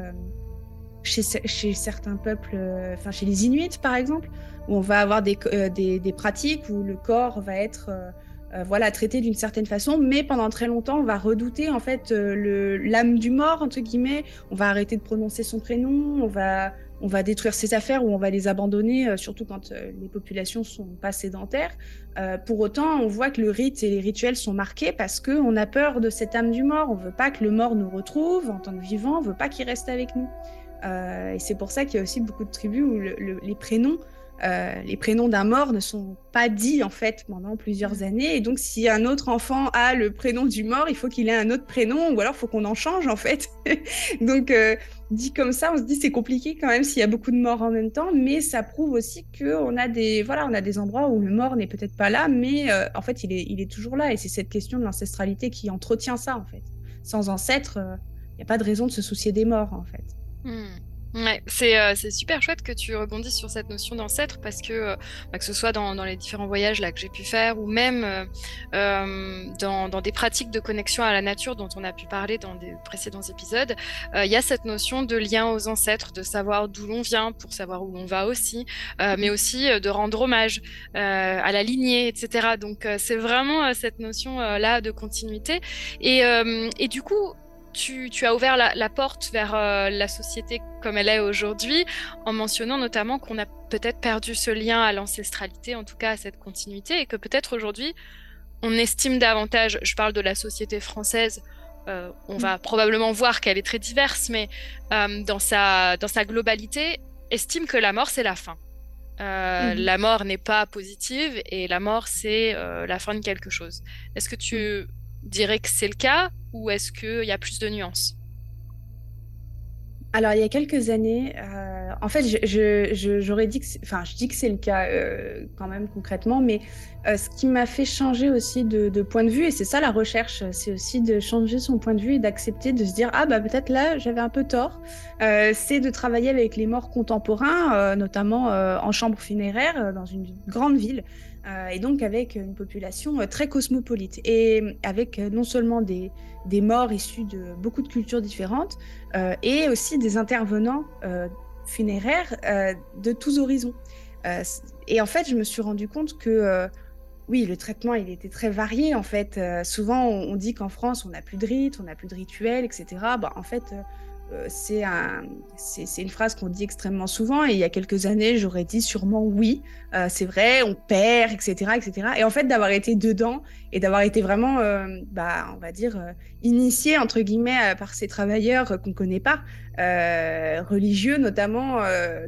chez, chez, certains peuples, enfin chez les Inuits par exemple, où on va avoir des, des pratiques où le corps va être euh, voilà, traité d'une certaine façon, mais pendant très longtemps, on va redouter en fait euh, l'âme du mort entre guillemets. On va arrêter de prononcer son prénom, on va on va détruire ses affaires ou on va les abandonner, euh, surtout quand les populations sont pas sédentaires. pour autant, on voit que le rite et les rituels sont marqués parce que on a peur de cette âme du mort. On veut pas que le mort nous retrouve en tant que vivant, on veut pas qu'il reste avec nous. et c'est pour ça qu'il y a aussi beaucoup de tribus où les prénoms euh, les prénoms d'un mort ne sont pas dits en fait pendant plusieurs mm. années. Et donc, si un autre enfant a le prénom du mort, il faut qu'il ait un autre prénom, ou alors il faut qu'on en change en fait. donc, euh, dit comme ça, on se dit c'est compliqué quand même s'il y a beaucoup de morts en même temps, mais ça prouve aussi qu'on a des voilà, on a des endroits où le mort n'est peut-être pas là, mais euh, en fait, il est, il est toujours là. Et c'est cette question de l'ancestralité qui entretient ça en fait. Sans ancêtre, il n'y a pas de raison de se soucier des morts en fait. Mm. Ouais, c'est euh, super chouette que tu rebondisses sur cette notion d'ancêtre parce que euh, bah, que ce soit dans, dans, les différents voyages là que j'ai pu faire ou même euh, euh dans, dans, des pratiques de connexion à la nature dont on a pu parler dans des précédents épisodes, il y a cette notion de lien aux ancêtres, de savoir d'où l'on vient pour savoir où l'on va aussi, mais aussi de rendre hommage à la lignée, etc. Donc c'est vraiment cette notion là de continuité et, et du coup tu, as ouvert la, porte vers euh, la société comme elle est aujourd'hui, en mentionnant notamment qu'on a peut-être perdu ce lien à l'ancestralité, en tout cas à cette continuité, et que peut-être aujourd'hui, on estime davantage, je parle de la société française, euh, on va probablement voir qu'elle est très diverse, mais euh, dans, sa, dans sa globalité, estime que la mort, c'est la fin. Mhm. La mort n'est pas positive et la mort, c'est la fin de quelque chose. Est-ce que tu dirais que c'est le cas? Ou est-ce qu'il y a plus de nuances? Alors, il y a quelques années, euh, en fait, je dis que c'est le cas euh, quand même concrètement, mais euh, ce qui m'a fait changer aussi de, point de vue, et c'est ça la recherche, c'est aussi de changer son point de vue et d'accepter de se dire ah bah peut-être là j'avais un peu tort. c'est de travailler avec les morts contemporains, notamment en chambre funéraire dans une grande ville. Et donc avec une population très cosmopolite et avec non seulement des, morts issus de beaucoup de cultures différentes et aussi des intervenants funéraire euh, de tous horizons. Euh, et en fait, je me suis rendu compte que euh, oui, le traitement, il était très varié en fait. souvent, on, dit qu'en France, on n'a plus de rites, on n'a plus de rituels, etc. Bah, en fait, euh, c'est un, une phrase qu'on dit extrêmement souvent. Et il y a quelques années, j'aurais dit sûrement oui, euh, c'est vrai, on perd, etc., etc. Et en fait, d'avoir été dedans et d'avoir été vraiment, euh, bah, on va dire, initié entre guillemets par ces travailleurs qu'on connaît pas, religieux notamment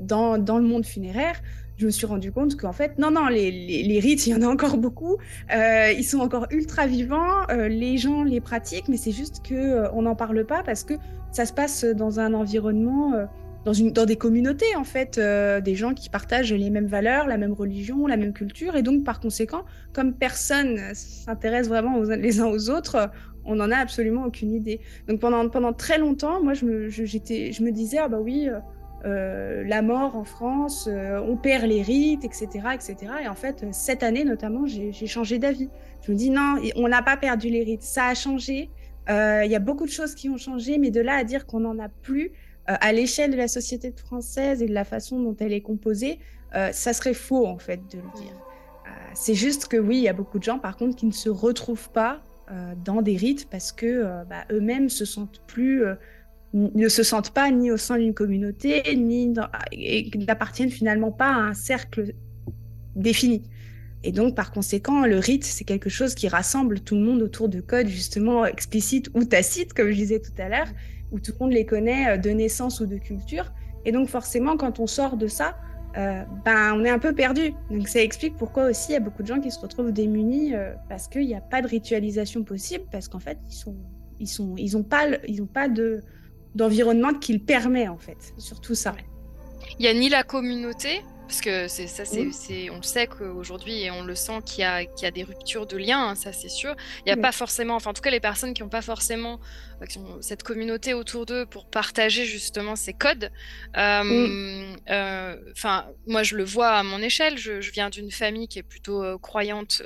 dans, dans le monde funéraire je me suis rendu compte qu'en fait, non, non, les, rites, il y en a encore beaucoup. Euh, ils sont encore ultra vivants. Euh, les gens les pratiquent, mais c'est juste que euh, on n'en parle pas parce que ça se passe dans un environnement, dans, une, dans des communautés en fait, des gens qui partagent les mêmes valeurs, la même religion, la même culture, et donc par conséquent, comme personne s'intéresse vraiment les uns aux autres, on n'en a absolument aucune idée. Donc pendant pendant très longtemps, moi, je me, je me disais ah bah oui euh, la mort en France, euh, on perd les rites, etc., etc. Et en fait, cette année notamment, j'ai changé d'avis. Je me dis non, on n'a pas perdu les rites, ça a changé. Euh, il y a beaucoup de choses qui ont changé, mais de là à dire qu'on n'en a plus à l'échelle de la société française et de la façon dont elle est composée, ça serait faux en fait de le dire. C'est juste que oui, il y a beaucoup de gens par contre qui ne se retrouvent pas dans des rites parce que bah, eux-mêmes se sentent plus ne se sentent pas ni au sein d'une communauté, ni et n'appartiennent finalement pas à un cercle défini. Et donc, par conséquent, le rite, c'est quelque chose qui rassemble tout le monde autour de codes justement explicites ou tacites, comme je disais tout à l'heure, où tout le monde les connaît euh, de naissance ou de culture. Et donc, forcément, quand on sort de ça, euh, ben, on est un peu perdu. Donc, ça explique pourquoi aussi il y a beaucoup de gens qui se retrouvent démunis euh, parce qu'il n'y a pas de ritualisation possible, parce qu'en fait, ils sont, ils sont, ils pas, ils pas de d'environnement qu'il permet en fait, surtout ça. Il n'y a ni la communauté, parce que c'est ça, c'est, on le sait qu'aujourd'hui et on le sent qu'il y a, qu'il y a des ruptures de liens, hein, ça c'est sûr. Il n'y a pas forcément, enfin en tout cas les personnes qui n'ont pas forcément euh, cette communauté autour d'eux pour partager justement ces codes. Euh, euh, enfin, moi je le vois à mon échelle. Je, je viens d'une famille qui est plutôt croyante.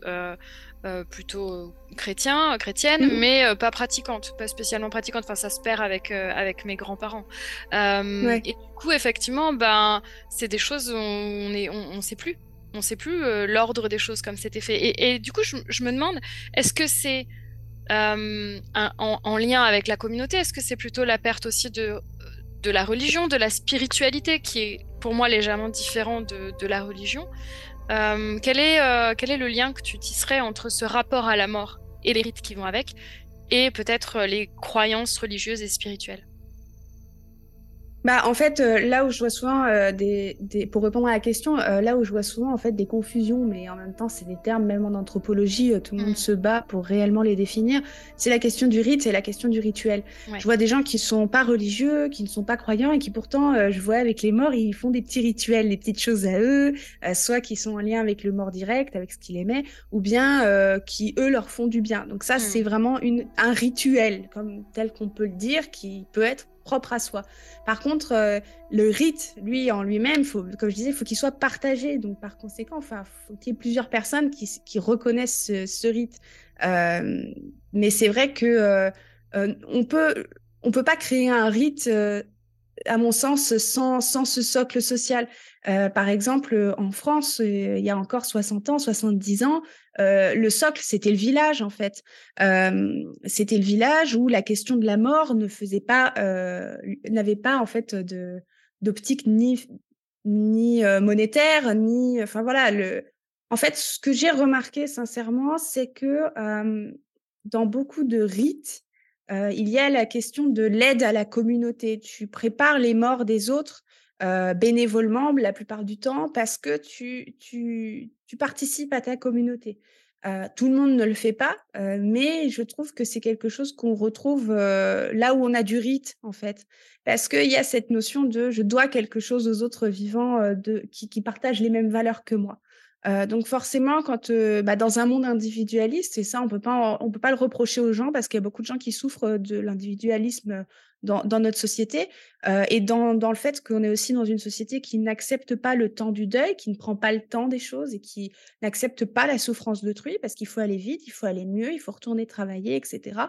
Euh, plutôt euh, chrétien, chrétienne, mhm. mais euh, pas pratiquante, pas spécialement pratiquante. Enfin, ça se perd avec avec mes grands-parents. Et du coup, effectivement, ben, c'est des choses où on est, on, sait plus, on sait plus l'ordre des choses comme c'était fait. Et, du coup, je, me demande, est-ce que c'est en, lien avec la communauté, est-ce que c'est plutôt la perte aussi de de la religion, de la spiritualité, qui est pour moi légèrement différent de, de la religion? Euh, quel, est, euh, quel est le lien que tu tisserais entre ce rapport à la mort et les rites qui vont avec, et peut-être les croyances religieuses et spirituelles? Bah, en fait, euh, là où je vois souvent euh, des, des, pour répondre à la question, euh, là où je vois souvent en fait des confusions, mais en même temps c'est des termes même en anthropologie, tout le monde mm. se bat pour réellement les définir. C'est la question du rite, c'est la question du rituel. Je vois des gens qui sont pas religieux, qui ne sont pas croyants et qui pourtant, je vois avec les morts, ils font des petits rituels, des petites choses à eux, soit qui sont en lien avec le mort direct, avec ce qu'il aimait, ou bien qui eux leur font du bien. Donc ça, mm. c'est vraiment une, un rituel, comme tel qu'on peut le dire, qui peut être propre à soi. Par contre, euh, le rite, lui, en lui-même, faut, comme je disais, il faut qu'il soit partagé. Donc, par conséquent, enfin, faut qu'il y ait plusieurs personnes qui, reconnaissent ce, rite. Euh, mais c'est vrai que euh, on peut, on peut pas créer un rite, à mon sens, sans, sans ce socle social. Par exemple, en France, il y a encore 60 ans, 70 ans, euh, le socle, c'était le village, en fait. c'était le village où la question de la mort ne faisait pas, n'avait pas, en fait, d'optique ni, ni monétaire, ni, enfin voilà, le, en fait, ce que j'ai remarqué sincèrement, c'est que dans beaucoup de rites, il y a la question de l'aide à la communauté. Tu prépares les morts des autres euh, bénévolement la plupart du temps parce que tu, tu, tu, participes à ta communauté. tout le monde ne le fait pas, mais je trouve que c'est quelque chose qu'on retrouve là où on a du rite, en fait. Parce qu'il y a cette notion de je dois quelque chose aux autres vivants de, qui, qui partagent les mêmes valeurs que moi. Euh, donc forcément, quand bah, dans un monde individualiste, et ça, on peut pas, on peut pas le reprocher aux gens parce qu'il y a beaucoup de gens qui souffrent de l'individualisme dans, notre société euh, et dans, dans, le fait qu'on est aussi dans une société qui n'accepte pas le temps du deuil, qui ne prend pas le temps des choses et qui n'accepte pas la souffrance d'autrui parce qu'il faut aller vite, il faut aller mieux, il faut retourner travailler, etc.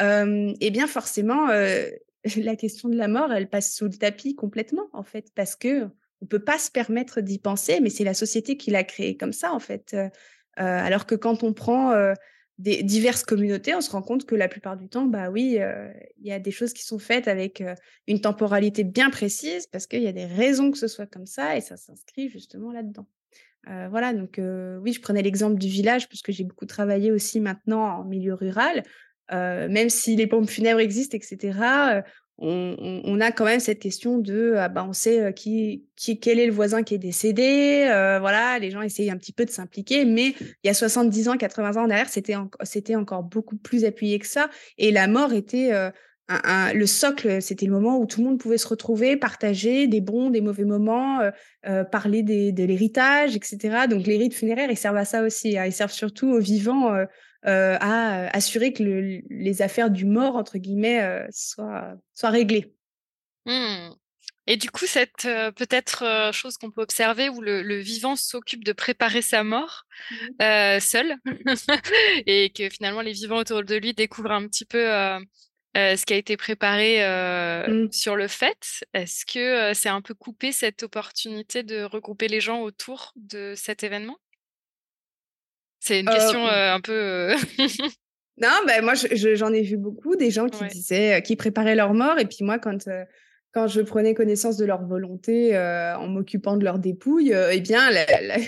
Euh, et bien forcément, la question de la mort, elle passe sous le tapis complètement en fait parce que on peut pas se permettre d'y penser, mais c'est la société qui l'a créé comme ça, en fait. Alors que quand on prend des diverses communautés, on se rend compte que la plupart du temps, bah oui, il y a des choses qui sont faites avec une temporalité bien précise, parce qu'il y a des raisons que ce soit comme ça, et ça s'inscrit justement là-dedans. voilà, donc oui, je prenais l'exemple du village, parce que j'ai beaucoup travaillé aussi maintenant en milieu rural. même si les pompes funèbres existent, etc., on, a quand même cette question de ah bah, on sait qui, qui, quel est le voisin qui est décédé voilà les gens essayent un petit peu de s'impliquer mais il y a 70 ans 80 ans derrière c'était c'était encore beaucoup plus appuyé que ça et la mort était le socle c'était le moment où tout le monde pouvait se retrouver partager des bons des mauvais moments parler de l'héritage etc donc les rites funéraires ils servent à ça aussi hein. ils servent surtout aux vivants euh, à euh, assurer que les affaires du mort, entre guillemets, euh, soient, soient réglées. Mmh. Et du coup, cette peut-être chose qu'on peut observer où le, vivant s'occupe de préparer sa mort mmh. seul, et que finalement les vivants autour de lui découvrent un petit peu ce qui a été préparé mmh. sur le fait. Est-ce que c'est un peu coupé cette opportunité de regrouper les gens autour de cet événement? C'est une question un peu. non, ben moi, j'en ai vu beaucoup des gens qui disaient, qui préparaient leur mort. Et puis moi, quand, quand je prenais connaissance de leur volonté en m'occupant de leur dépouille, eh bien,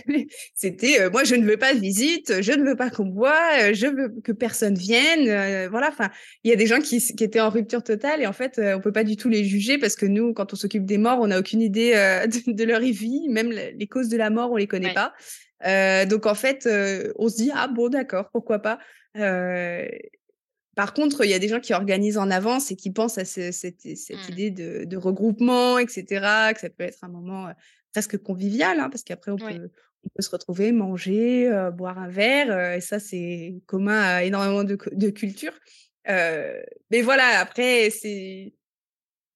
c'était moi, je ne veux pas de visite, je ne veux pas qu'on me voit, je veux que personne vienne. voilà, enfin, il y a des gens qui, qui, étaient en rupture totale et en fait, on peut pas du tout les juger parce que nous, quand on s'occupe des morts, on n'a aucune idée de, leur vie, même les causes de la mort, on les connaît pas. Euh, donc en fait, euh, on se dit ah bon d'accord, pourquoi pas? Euh, par contre, il y a des gens qui organisent en avance et qui pensent à cette, mmh. idée de, regroupement, etc. Que ça peut être un moment presque convivial, hein, parce qu'après on, peut, se retrouver, manger, boire un verre, et ça c'est commun à énormément de, de cultures. mais voilà, après c'est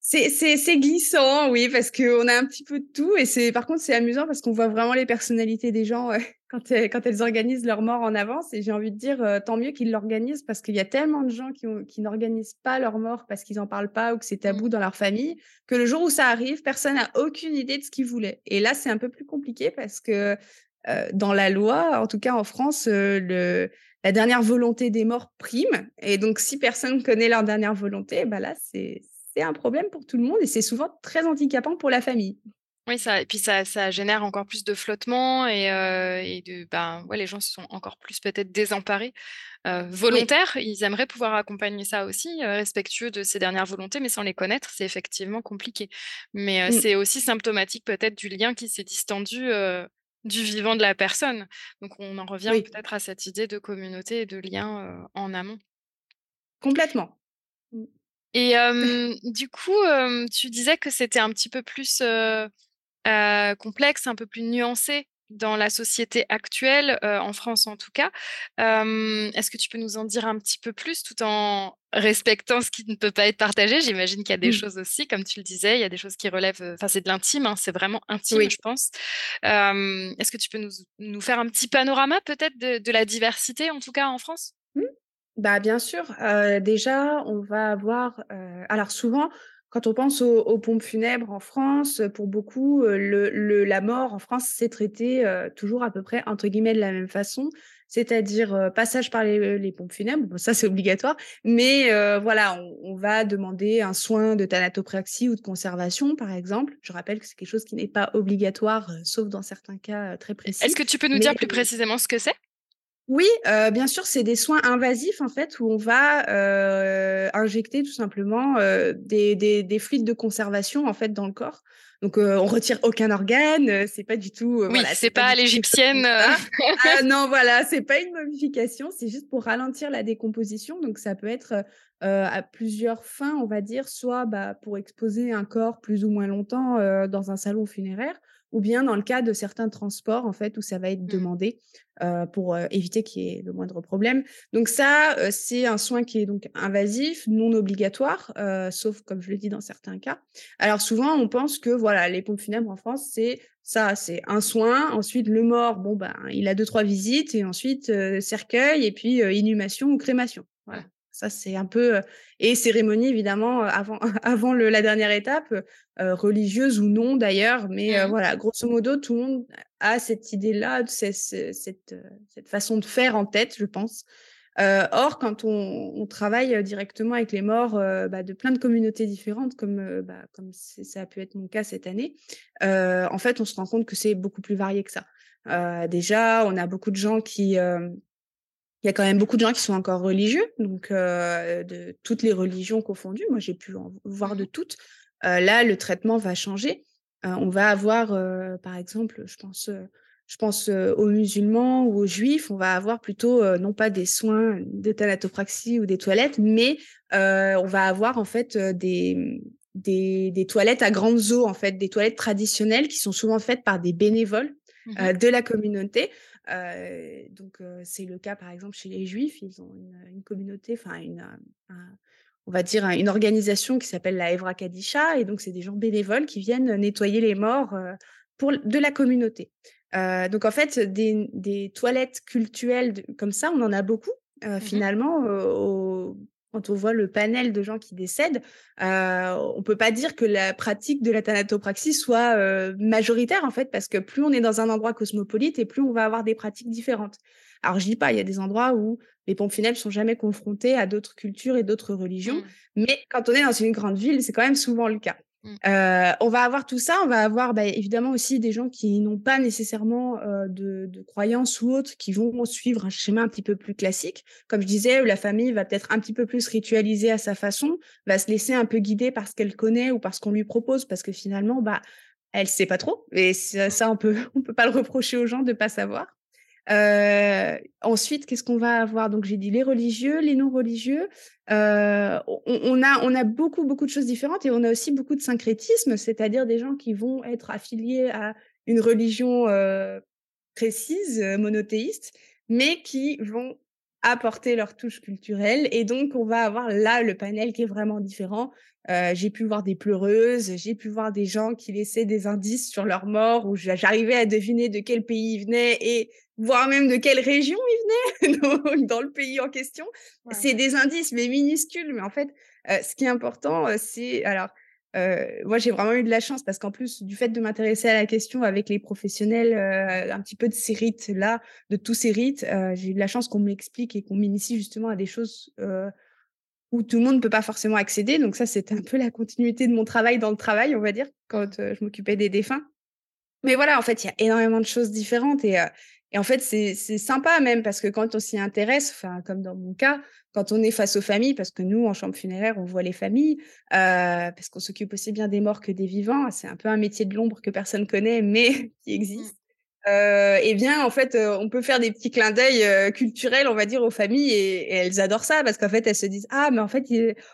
c'est glissant, oui, parce qu'on a un petit peu de tout. Et c'est par contre, c'est amusant parce qu'on voit vraiment les personnalités des gens quand, elles, quand elles organisent leur mort en avance. Et j'ai envie de dire, euh, tant mieux qu'ils l'organisent parce qu'il y a tellement de gens qui, qui n'organisent pas leur mort parce qu'ils n'en parlent pas ou que c'est tabou mmh. dans leur famille, que le jour où ça arrive, personne n'a aucune idée de ce qu'ils voulaient. Et là, c'est un peu plus compliqué parce que euh, dans la loi, en tout cas en France, euh, le, la dernière volonté des morts prime. Et donc, si personne connaît leur dernière volonté, bah là, c'est c'est un problème pour tout le monde et c'est souvent très handicapant pour la famille. Oui, ça, et puis ça, ça génère encore plus de flottement et, euh, et de, ben, ouais, les gens sont encore plus peut-être désemparés, euh, volontaires. Ils aimeraient pouvoir accompagner ça aussi, euh, respectueux de ces dernières volontés, mais sans les connaître, c'est effectivement compliqué. Mais mmh. c'est aussi symptomatique peut-être du lien qui s'est distendu du vivant de la personne. Donc on en revient peut-être à cette idée de communauté et de lien en amont. Complètement. Mmh. Et du coup, tu disais que c'était un petit peu plus complexe, un peu plus nuancé dans la société actuelle, en France en tout cas. Est-ce que tu peux nous en dire un petit peu plus tout en respectant ce qui ne peut pas être partagé? J'imagine qu'il y a des choses aussi, comme tu le disais, il y a des choses qui relèvent, enfin c'est de l'intime, hein, c'est vraiment intime, je pense. Est-ce que tu peux nous, faire un petit panorama peut-être de, la diversité, en tout cas en France? Mmh. Bah, bien sûr. déjà, on va avoir, alors souvent, quand on pense aux, pompes funèbres en France, pour beaucoup, le, la mort en France, c'est traité toujours à peu près entre guillemets de la même façon, c'est-à-dire passage par les, pompes funèbres. ça, c'est obligatoire. Mais voilà, on, va demander un soin de thanatopraxie ou de conservation, par exemple. Je rappelle que c'est quelque chose qui n'est pas obligatoire, sauf dans certains cas très précis. Est-ce que tu peux nous dire plus précisément ce que c'est? Oui, bien sûr, c'est des soins invasifs en fait où on va injecter tout simplement des, des, des, fluides de conservation en fait dans le corps. Donc, on retire aucun organe. c'est pas du tout. oui, voilà, c'est pas, l'égyptienne. ah non, voilà, c'est pas une momification. C'est juste pour ralentir la décomposition. Donc, ça peut être à plusieurs fins, on va dire, soit bah, pour exposer un corps plus ou moins longtemps dans un salon funéraire, ou bien dans le cas de certains transports, en fait, où ça va être mmh. demandé pour éviter qu'il y ait le moindre problème. Donc ça, c'est un soin qui est donc invasif, non obligatoire, sauf, comme je l'ai dit, dans certains cas. Alors souvent, on pense que voilà, les pompes funèbres en France, c'est ça, c'est un soin. Ensuite, le mort, bon ben, il a deux trois visites, et ensuite cercueil, et puis inhumation ou crémation. Voilà. Ça, c'est un peu. Et cérémonie, évidemment, avant, avant le, la dernière étape, religieuse ou non d'ailleurs. Mais mmh. voilà, grosso modo, tout le monde a cette idée-là, cette, cette, façon de faire en tête, je pense. or, quand on, travaille directement avec les morts bah, de plein de communautés différentes, comme, bah, comme ça a pu être mon cas cette année, en fait, on se rend compte que c'est beaucoup plus varié que ça. déjà, on a beaucoup de gens qui il y a quand même beaucoup de gens qui sont encore religieux, donc de toutes les religions confondues. Moi, j'ai pu en voir de mmh toutes. là, le traitement va changer. on va avoir, par exemple, je pense, je pense aux musulmans ou aux juifs, on va avoir plutôt non pas des soins de thanatopraxie ou des toilettes, mais on va avoir en fait des, des, des, toilettes à grandes eaux, en fait, des toilettes traditionnelles qui sont souvent faites par des bénévoles mmh de la communauté donc, c'est le cas, par exemple, chez les Juifs. Ils ont une, communauté, enfin, une, on va dire, une organisation qui s'appelle la Evra Kadisha. Et donc, c'est des gens bénévoles qui viennent nettoyer les morts pour, de la communauté. donc, en fait, des, toilettes cultuelles comme ça, on en a beaucoup. Mmh finalement, au, quand on voit le panel de gens qui décèdent, euh, on peut pas dire que la pratique de la thanatopraxie soit euh, majoritaire en fait, parce que plus on est dans un endroit cosmopolite et plus on va avoir des pratiques différentes. Alors je dis pas, il y a des endroits où les pompes funèbres sont jamais confrontés à d'autres cultures et d'autres religions, mmh. mais quand on est dans une grande ville, c'est quand même souvent le cas. Mmh. Euh, on va avoir tout ça, on va avoir bah, évidemment aussi des gens qui n'ont pas nécessairement euh, de, de, croyances ou autres, qui vont suivre un schéma un petit peu plus classique. Comme je disais, la famille va peut-être un petit peu plus ritualiser à sa façon, va se laisser un peu guider par ce qu'elle connaît ou par ce qu'on lui propose, parce que finalement, bah, elle sait pas trop. Et ça, ça on peut, on peut pas le reprocher aux gens de pas savoir. Euh, ensuite, qu'est-ce qu'on va avoir? Donc, j'ai dit les religieux, les non-religieux. Euh, on, a, on a beaucoup, beaucoup de choses différentes et on a aussi beaucoup de syncrétisme, c'est-à-dire des gens qui vont être affiliés à une religion euh, précise, monothéiste, mais qui vont apporter leur touche culturelle. Et donc, on va avoir là le panel qui est vraiment différent. j'ai pu voir des pleureuses, j'ai pu voir des gens qui laissaient des indices sur leur mort, où j'arrivais à deviner de quel pays ils venaient et voire même de quelle région ils venaient dans le pays en question. C'est des indices, mais minuscules. Mais en fait, ce qui est important, c'est alors. moi, j'ai vraiment eu de la chance parce qu'en plus du fait de m'intéresser à la question avec les professionnels, un petit peu de ces rites-là, de tous ces rites, j'ai eu de la chance qu'on m'explique et qu'on m'initie justement à des choses où tout le monde ne peut pas forcément accéder. Donc ça, c'était un peu la continuité de mon travail dans le travail, on va dire, quand je m'occupais des défunts. Mais voilà, en fait, il y a énormément de choses différentes et, et en fait, c'est sympa même parce que quand on s'y intéresse, enfin, comme dans mon cas, quand on est face aux familles, parce que nous, en chambre funéraire, on voit les familles, euh, parce qu'on s'occupe aussi bien des morts que des vivants. C'est un peu un métier de l'ombre que personne connaît, mais qui mmh. existe. Euh, eh bien, en fait, euh, on peut faire des petits clins d'œil euh, culturels, on va dire, aux familles, et, elles adorent ça parce qu'en fait, elles se disent ah, mais en fait,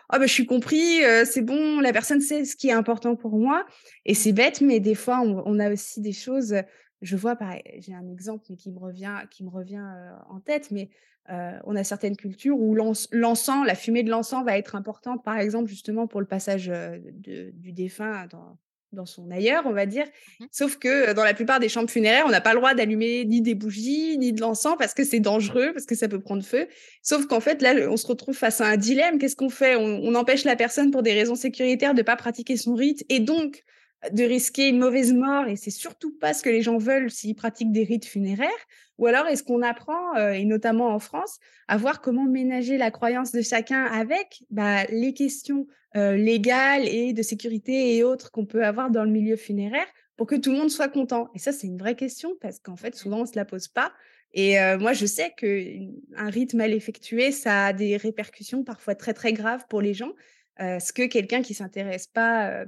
ah, bah, je suis compris, c'est bon, la personne sait ce qui est important pour moi. Et c'est bête, mais des fois, on, on, a aussi des choses je vois, j'ai un exemple mais qui me revient, qui me revient en tête, mais on a certaines cultures où l'encens, la fumée de l'encens va être importante, par exemple, justement pour le passage du défunt dans, dans son ailleurs, on va dire. Mmh Sauf que dans la plupart des chambres funéraires, on n'a pas le droit d'allumer ni des bougies, ni de l'encens parce que c'est dangereux, parce que ça peut prendre feu. Sauf qu'en fait, là, on se retrouve face à un dilemme. Qu'est-ce qu'on fait? On, on, empêche la personne pour des raisons sécuritaires de ne pas pratiquer son rite et donc de risquer une mauvaise mort et c'est surtout pas ce que les gens veulent s'ils pratiquent des rites funéraires Ou alors est-ce qu'on apprend, euh, et notamment en France, à voir comment ménager la croyance de chacun avec bah, les questions euh, légales et de sécurité et autres qu'on peut avoir dans le milieu funéraire pour que tout le monde soit content? Et ça, c'est une vraie question parce qu'en fait, souvent, on se la pose pas. Et euh, moi, je sais qu'un rite mal effectué, ça a des répercussions parfois très, très graves pour les gens. ce que quelqu'un qui s'intéresse pas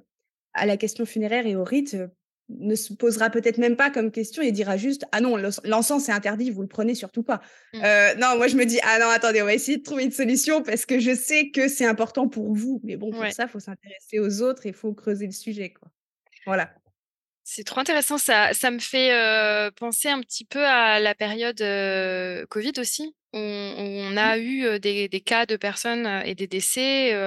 à la question funéraire et au rite ne se posera peut-être même pas comme question et dira juste ah non l'encens c'est interdit vous le prenez surtout pas. Mmh. euh, non moi je me dis ah non attendez on va essayer de trouver une solution parce que je sais que c'est important pour vous mais bon pour ça il faut s'intéresser aux autres et il faut creuser le sujet quoi. Voilà. C'est trop intéressant ça ça me fait euh, penser un petit peu à la période euh, Covid aussi on, a mmh. eu des, cas de personnes et des décès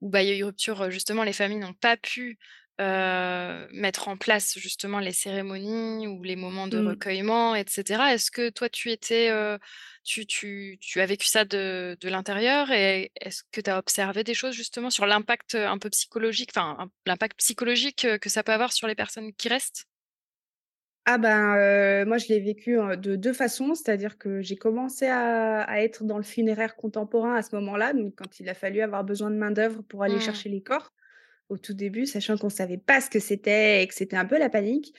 où bah, il y a eu rupture justement les familles n'ont pas pu mettre en place justement les cérémonies ou les moments de mmh. recueillement, etc. Est-ce que toi, tu étais, tu, tu, tu, as vécu ça de, de l'intérieur et est-ce que tu as observé des choses justement sur l'impact un peu psychologique, enfin l'impact psychologique que ça peut avoir sur les personnes qui restent? Ah ben, moi je l'ai vécu de deux façons, c'est-à-dire que j'ai commencé à, à, être dans le funéraire contemporain à ce moment-là, donc quand il a fallu avoir besoin de main d'œuvre pour aller mmh. chercher les corps au tout début, sachant qu'on ne savait pas ce que c'était et que c'était un peu la panique.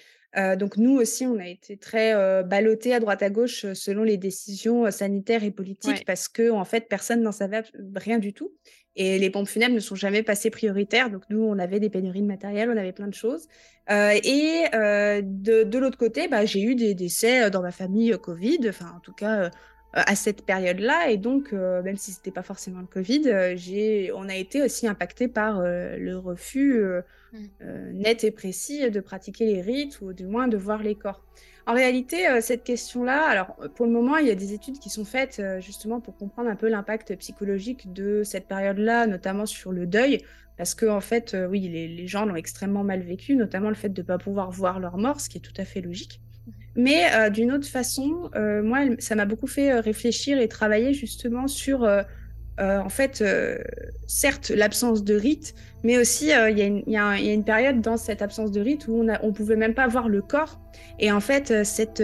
donc nous aussi, on a été très ballottés à droite à gauche selon les décisions sanitaires et politiques parce que en fait, personne n'en savait rien du tout. Et les pompes funèbres ne sont jamais passées prioritaires. Donc nous, on avait des pénuries de matériel, on avait plein de choses. et de, de l'autre côté, bah, j'ai eu des décès dans ma famille Covid, enfin en tout cas à cette période-là. Et donc, euh, même si ce n'était pas forcément le Covid, euh, j'ai, on a été aussi impacté par euh, le refus mmh. net et précis de pratiquer les rites ou du moins de voir les corps. En réalité, cette question-là, alors pour le moment, il y a des études qui sont faites justement pour comprendre un peu l'impact psychologique de cette période-là, notamment sur le deuil, parce que en fait, oui, les, les gens l'ont extrêmement mal vécu, notamment le fait de ne pas pouvoir voir leur mort, ce qui est tout à fait logique. Mais euh, d'une autre façon, euh, moi, ça m'a beaucoup fait euh, réfléchir et travailler justement sur euh, en fait, euh, certes, l'absence de rite, mais aussi euh, il y, y, a une période dans cette absence de rite où on ne pouvait même pas voir le corps. Et en fait, cette,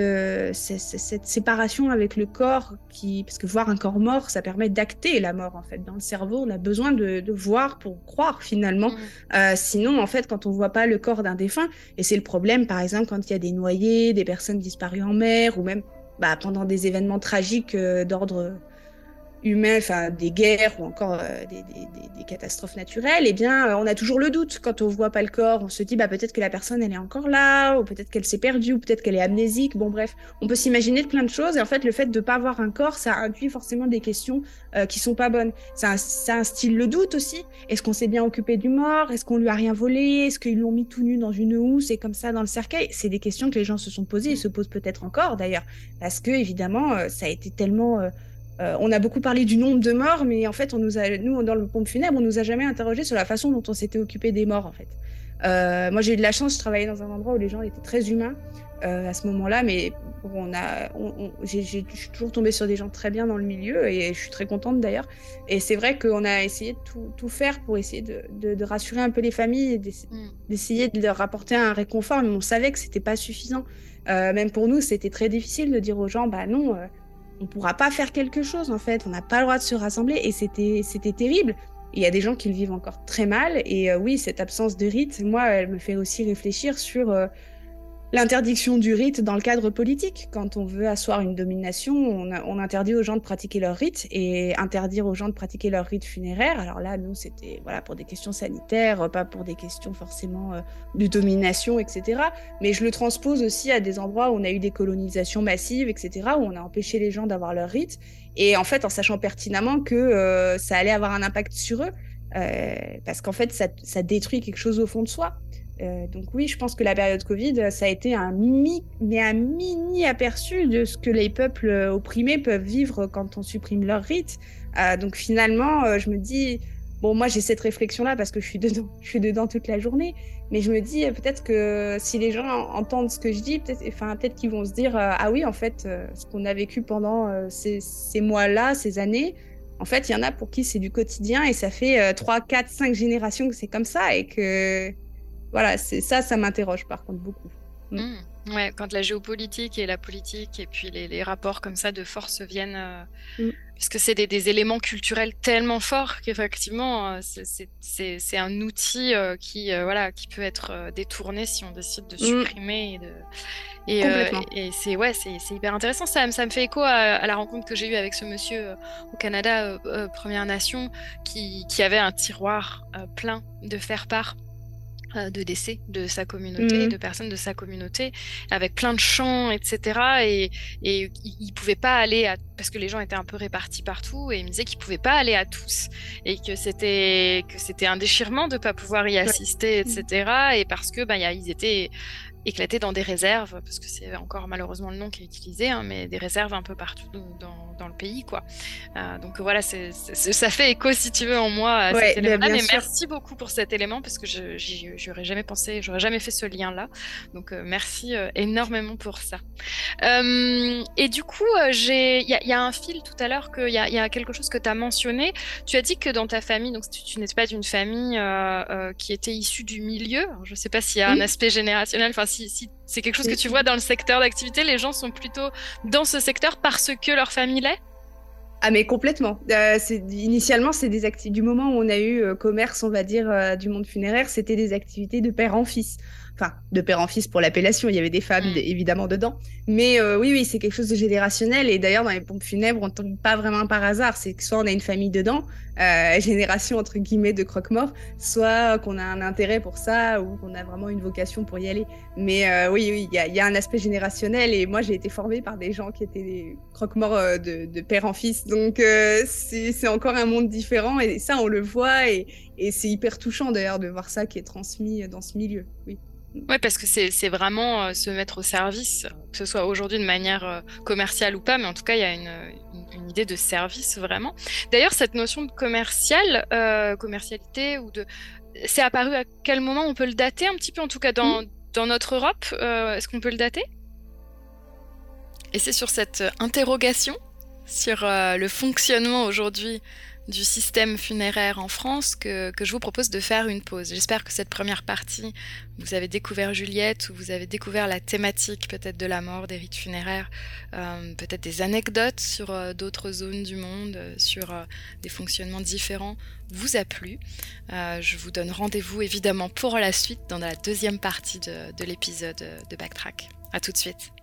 cette séparation avec le corps, qui, parce que voir un corps mort, ça permet d'acter la mort. En fait, dans le cerveau, on a besoin de, de voir pour croire finalement. Mmh. sinon, en fait, quand on voit pas le corps d'un défunt, et c'est le problème, par exemple, quand il y a des noyés, des personnes disparues en mer, ou même bah, pendant des événements tragiques d'ordre humains, enfin des guerres ou encore euh, des, des, des, catastrophes naturelles, eh bien, euh, on a toujours le doute quand on voit pas le corps. On se dit, bah peut-être que la personne elle est encore là, ou peut-être qu'elle s'est perdue, ou peut-être qu'elle est amnésique. Bon bref, on peut s'imaginer de plein de choses. Et en fait, le fait de pas voir un corps, ça induit forcément des questions euh, qui sont pas bonnes. Ça, ça instille le doute aussi. Est-ce qu'on s'est bien occupé du mort? Est-ce qu'on lui a rien volé? Est-ce qu'ils l'ont mis tout nu dans une housse et comme ça dans le cercueil? C'est des questions que les gens se sont posées et se posent peut-être encore d'ailleurs, parce que évidemment, ça a été tellement euh, on a beaucoup parlé du nombre de morts, mais en fait, on nous a, nous, dans le pompe funèbre, on nous a jamais interrogé sur la façon dont on s'était occupé des morts, en fait. Euh, moi, j'ai eu de la chance, je travaillais dans un endroit où les gens étaient très humains euh, à ce moment-là, mais on a, j'ai, je suis toujours tombée sur des gens très bien dans le milieu et je suis très contente d'ailleurs. Et c'est vrai qu'on a essayé de tout, faire pour essayer de, rassurer un peu les familles et mm. d'essayer de leur apporter un réconfort, mais on savait que c'était pas suffisant. même pour nous, c'était très difficile de dire aux gens, bah non on pourra pas faire quelque chose en fait, on n'a pas le droit de se rassembler et c'était c'était terrible. Il y a des gens qui le vivent encore très mal et euh, oui, cette absence de rite, moi, elle me fait aussi réfléchir sur euh, L'interdiction du rite dans le cadre politique. Quand on veut asseoir une domination, on, interdit aux gens de pratiquer leur rite et interdire aux gens de pratiquer leur rite funéraire. Alors là, nous, c'était voilà pour des questions sanitaires, pas pour des questions forcément euh, de domination, etc. Mais je le transpose aussi à des endroits où on a eu des colonisations massives, etc., où on a empêché les gens d'avoir leur rite. Et en fait, en sachant pertinemment que euh, ça allait avoir un impact sur eux, euh, parce qu'en fait, ça, ça détruit quelque chose au fond de soi. Euh, donc oui, je pense que la période Covid, ça a été un, mini aperçu de ce que les peuples opprimés peuvent vivre quand on supprime leurs rites. Euh, donc finalement, euh, je me dis, bon, moi j'ai cette réflexion-là parce que je suis dedans, je suis dedans toute la journée, mais je me dis peut-être que si les gens entendent ce que je dis, peut-être, peut-être qu'ils vont se dire, ah oui, en fait, ce qu'on a vécu pendant ces, ces mois-là, ces années. En fait, il y en a pour qui c'est du quotidien et ça fait 3, 4, 5 générations que c'est comme ça et que voilà, c'est ça, ça m'interroge par contre beaucoup. Mm. Mm. Ouais, quand la géopolitique et la politique et puis les, rapports comme ça de force viennent, euh, mm. parce que c'est des, éléments culturels tellement forts qu'effectivement euh, c'est un outil euh, qui voilà qui peut être détourné si on décide de supprimer et de et, et c'est ouais c'est hyper intéressant ça, ça me fait écho à, la rencontre que j'ai eue avec ce monsieur au Canada Première Nation qui, qui avait un tiroir plein de faire part euh, de décès de sa communauté, mmh. de personnes de sa communauté, avec plein de chants, etc. Et, et il ne pouvait pas aller à... parce que les gens étaient un peu répartis partout, et il me disait qu'il ne pouvait pas aller à tous, et que c'était que c'était un déchirement de ne pas pouvoir y assister, etc. Et parce que bah, ils étaient éclatés dans des réserves, parce que c'est encore malheureusement le nom qui est utilisé, hein, mais des réserves un peu partout dans, dans le pays. quoi. Euh, donc voilà, ça fait écho, si tu veux, en moi cet élément-là. Mais merci beaucoup pour cet élément, parce que je j'aurais jamais pensé, j'aurais jamais fait ce lien-là. Donc euh, merci euh, énormément pour ça. et du coup, il y, y, a un fil tout à l'heure, qu'il y, y, a quelque chose que tu as mentionné. Tu as dit que dans ta famille, donc tu, n'es pas d'une famille qui était issue du milieu. je ne sais pas s'il y a un aspect générationnel, enfin si, c'est quelque chose que tu vois dans le secteur d'activité, les gens sont plutôt dans ce secteur parce que leur famille l'est? Ah mais complètement. Euh, initialement, c'est des activités. Du moment où on a eu euh, commerce, on va dire, euh, du monde funéraire, c'était des activités de père en fils enfin de père en fils pour l'appellation, il y avait des femmes mm. évidemment dedans, mais euh, oui oui c'est quelque chose de générationnel et d'ailleurs dans les pompes funèbres on tombe pas vraiment par hasard, c'est que soit on a une famille dedans, euh, génération entre guillemets de croque-mort, soit qu'on a un intérêt pour ça ou qu'on a vraiment une vocation pour y aller. Mais euh, oui oui il y, a un aspect générationnel et moi j'ai été formée par des gens qui étaient des croque-morts de, père en fils, donc c'est encore un monde différent et ça on le voit et, et c'est hyper touchant d'ailleurs de voir ça qui est transmis dans ce milieu. Oui. Oui, parce que c'est vraiment euh, se mettre au service, que ce soit aujourd'hui de manière euh, commerciale ou pas, mais en tout cas, il y a une, idée de service vraiment. D'ailleurs, cette notion de commercial, euh, commercialité, de, c'est apparu à quel moment? On peut le dater un petit peu, en tout cas dans, dans notre Europe. Est-ce qu'on peut le dater? Et c'est sur cette interrogation sur le fonctionnement aujourd'hui du système funéraire en France que, je vous propose de faire une pause. J'espère que cette première partie, vous avez découvert Juliette ou vous avez découvert la thématique peut-être de la mort, des rites funéraires, euh, peut-être des anecdotes sur euh, d'autres zones du monde, euh, sur des fonctionnements différents, vous a plu. je vous donne rendez-vous évidemment pour la suite dans la deuxième partie de, de l'épisode de Backtrack. A tout de suite.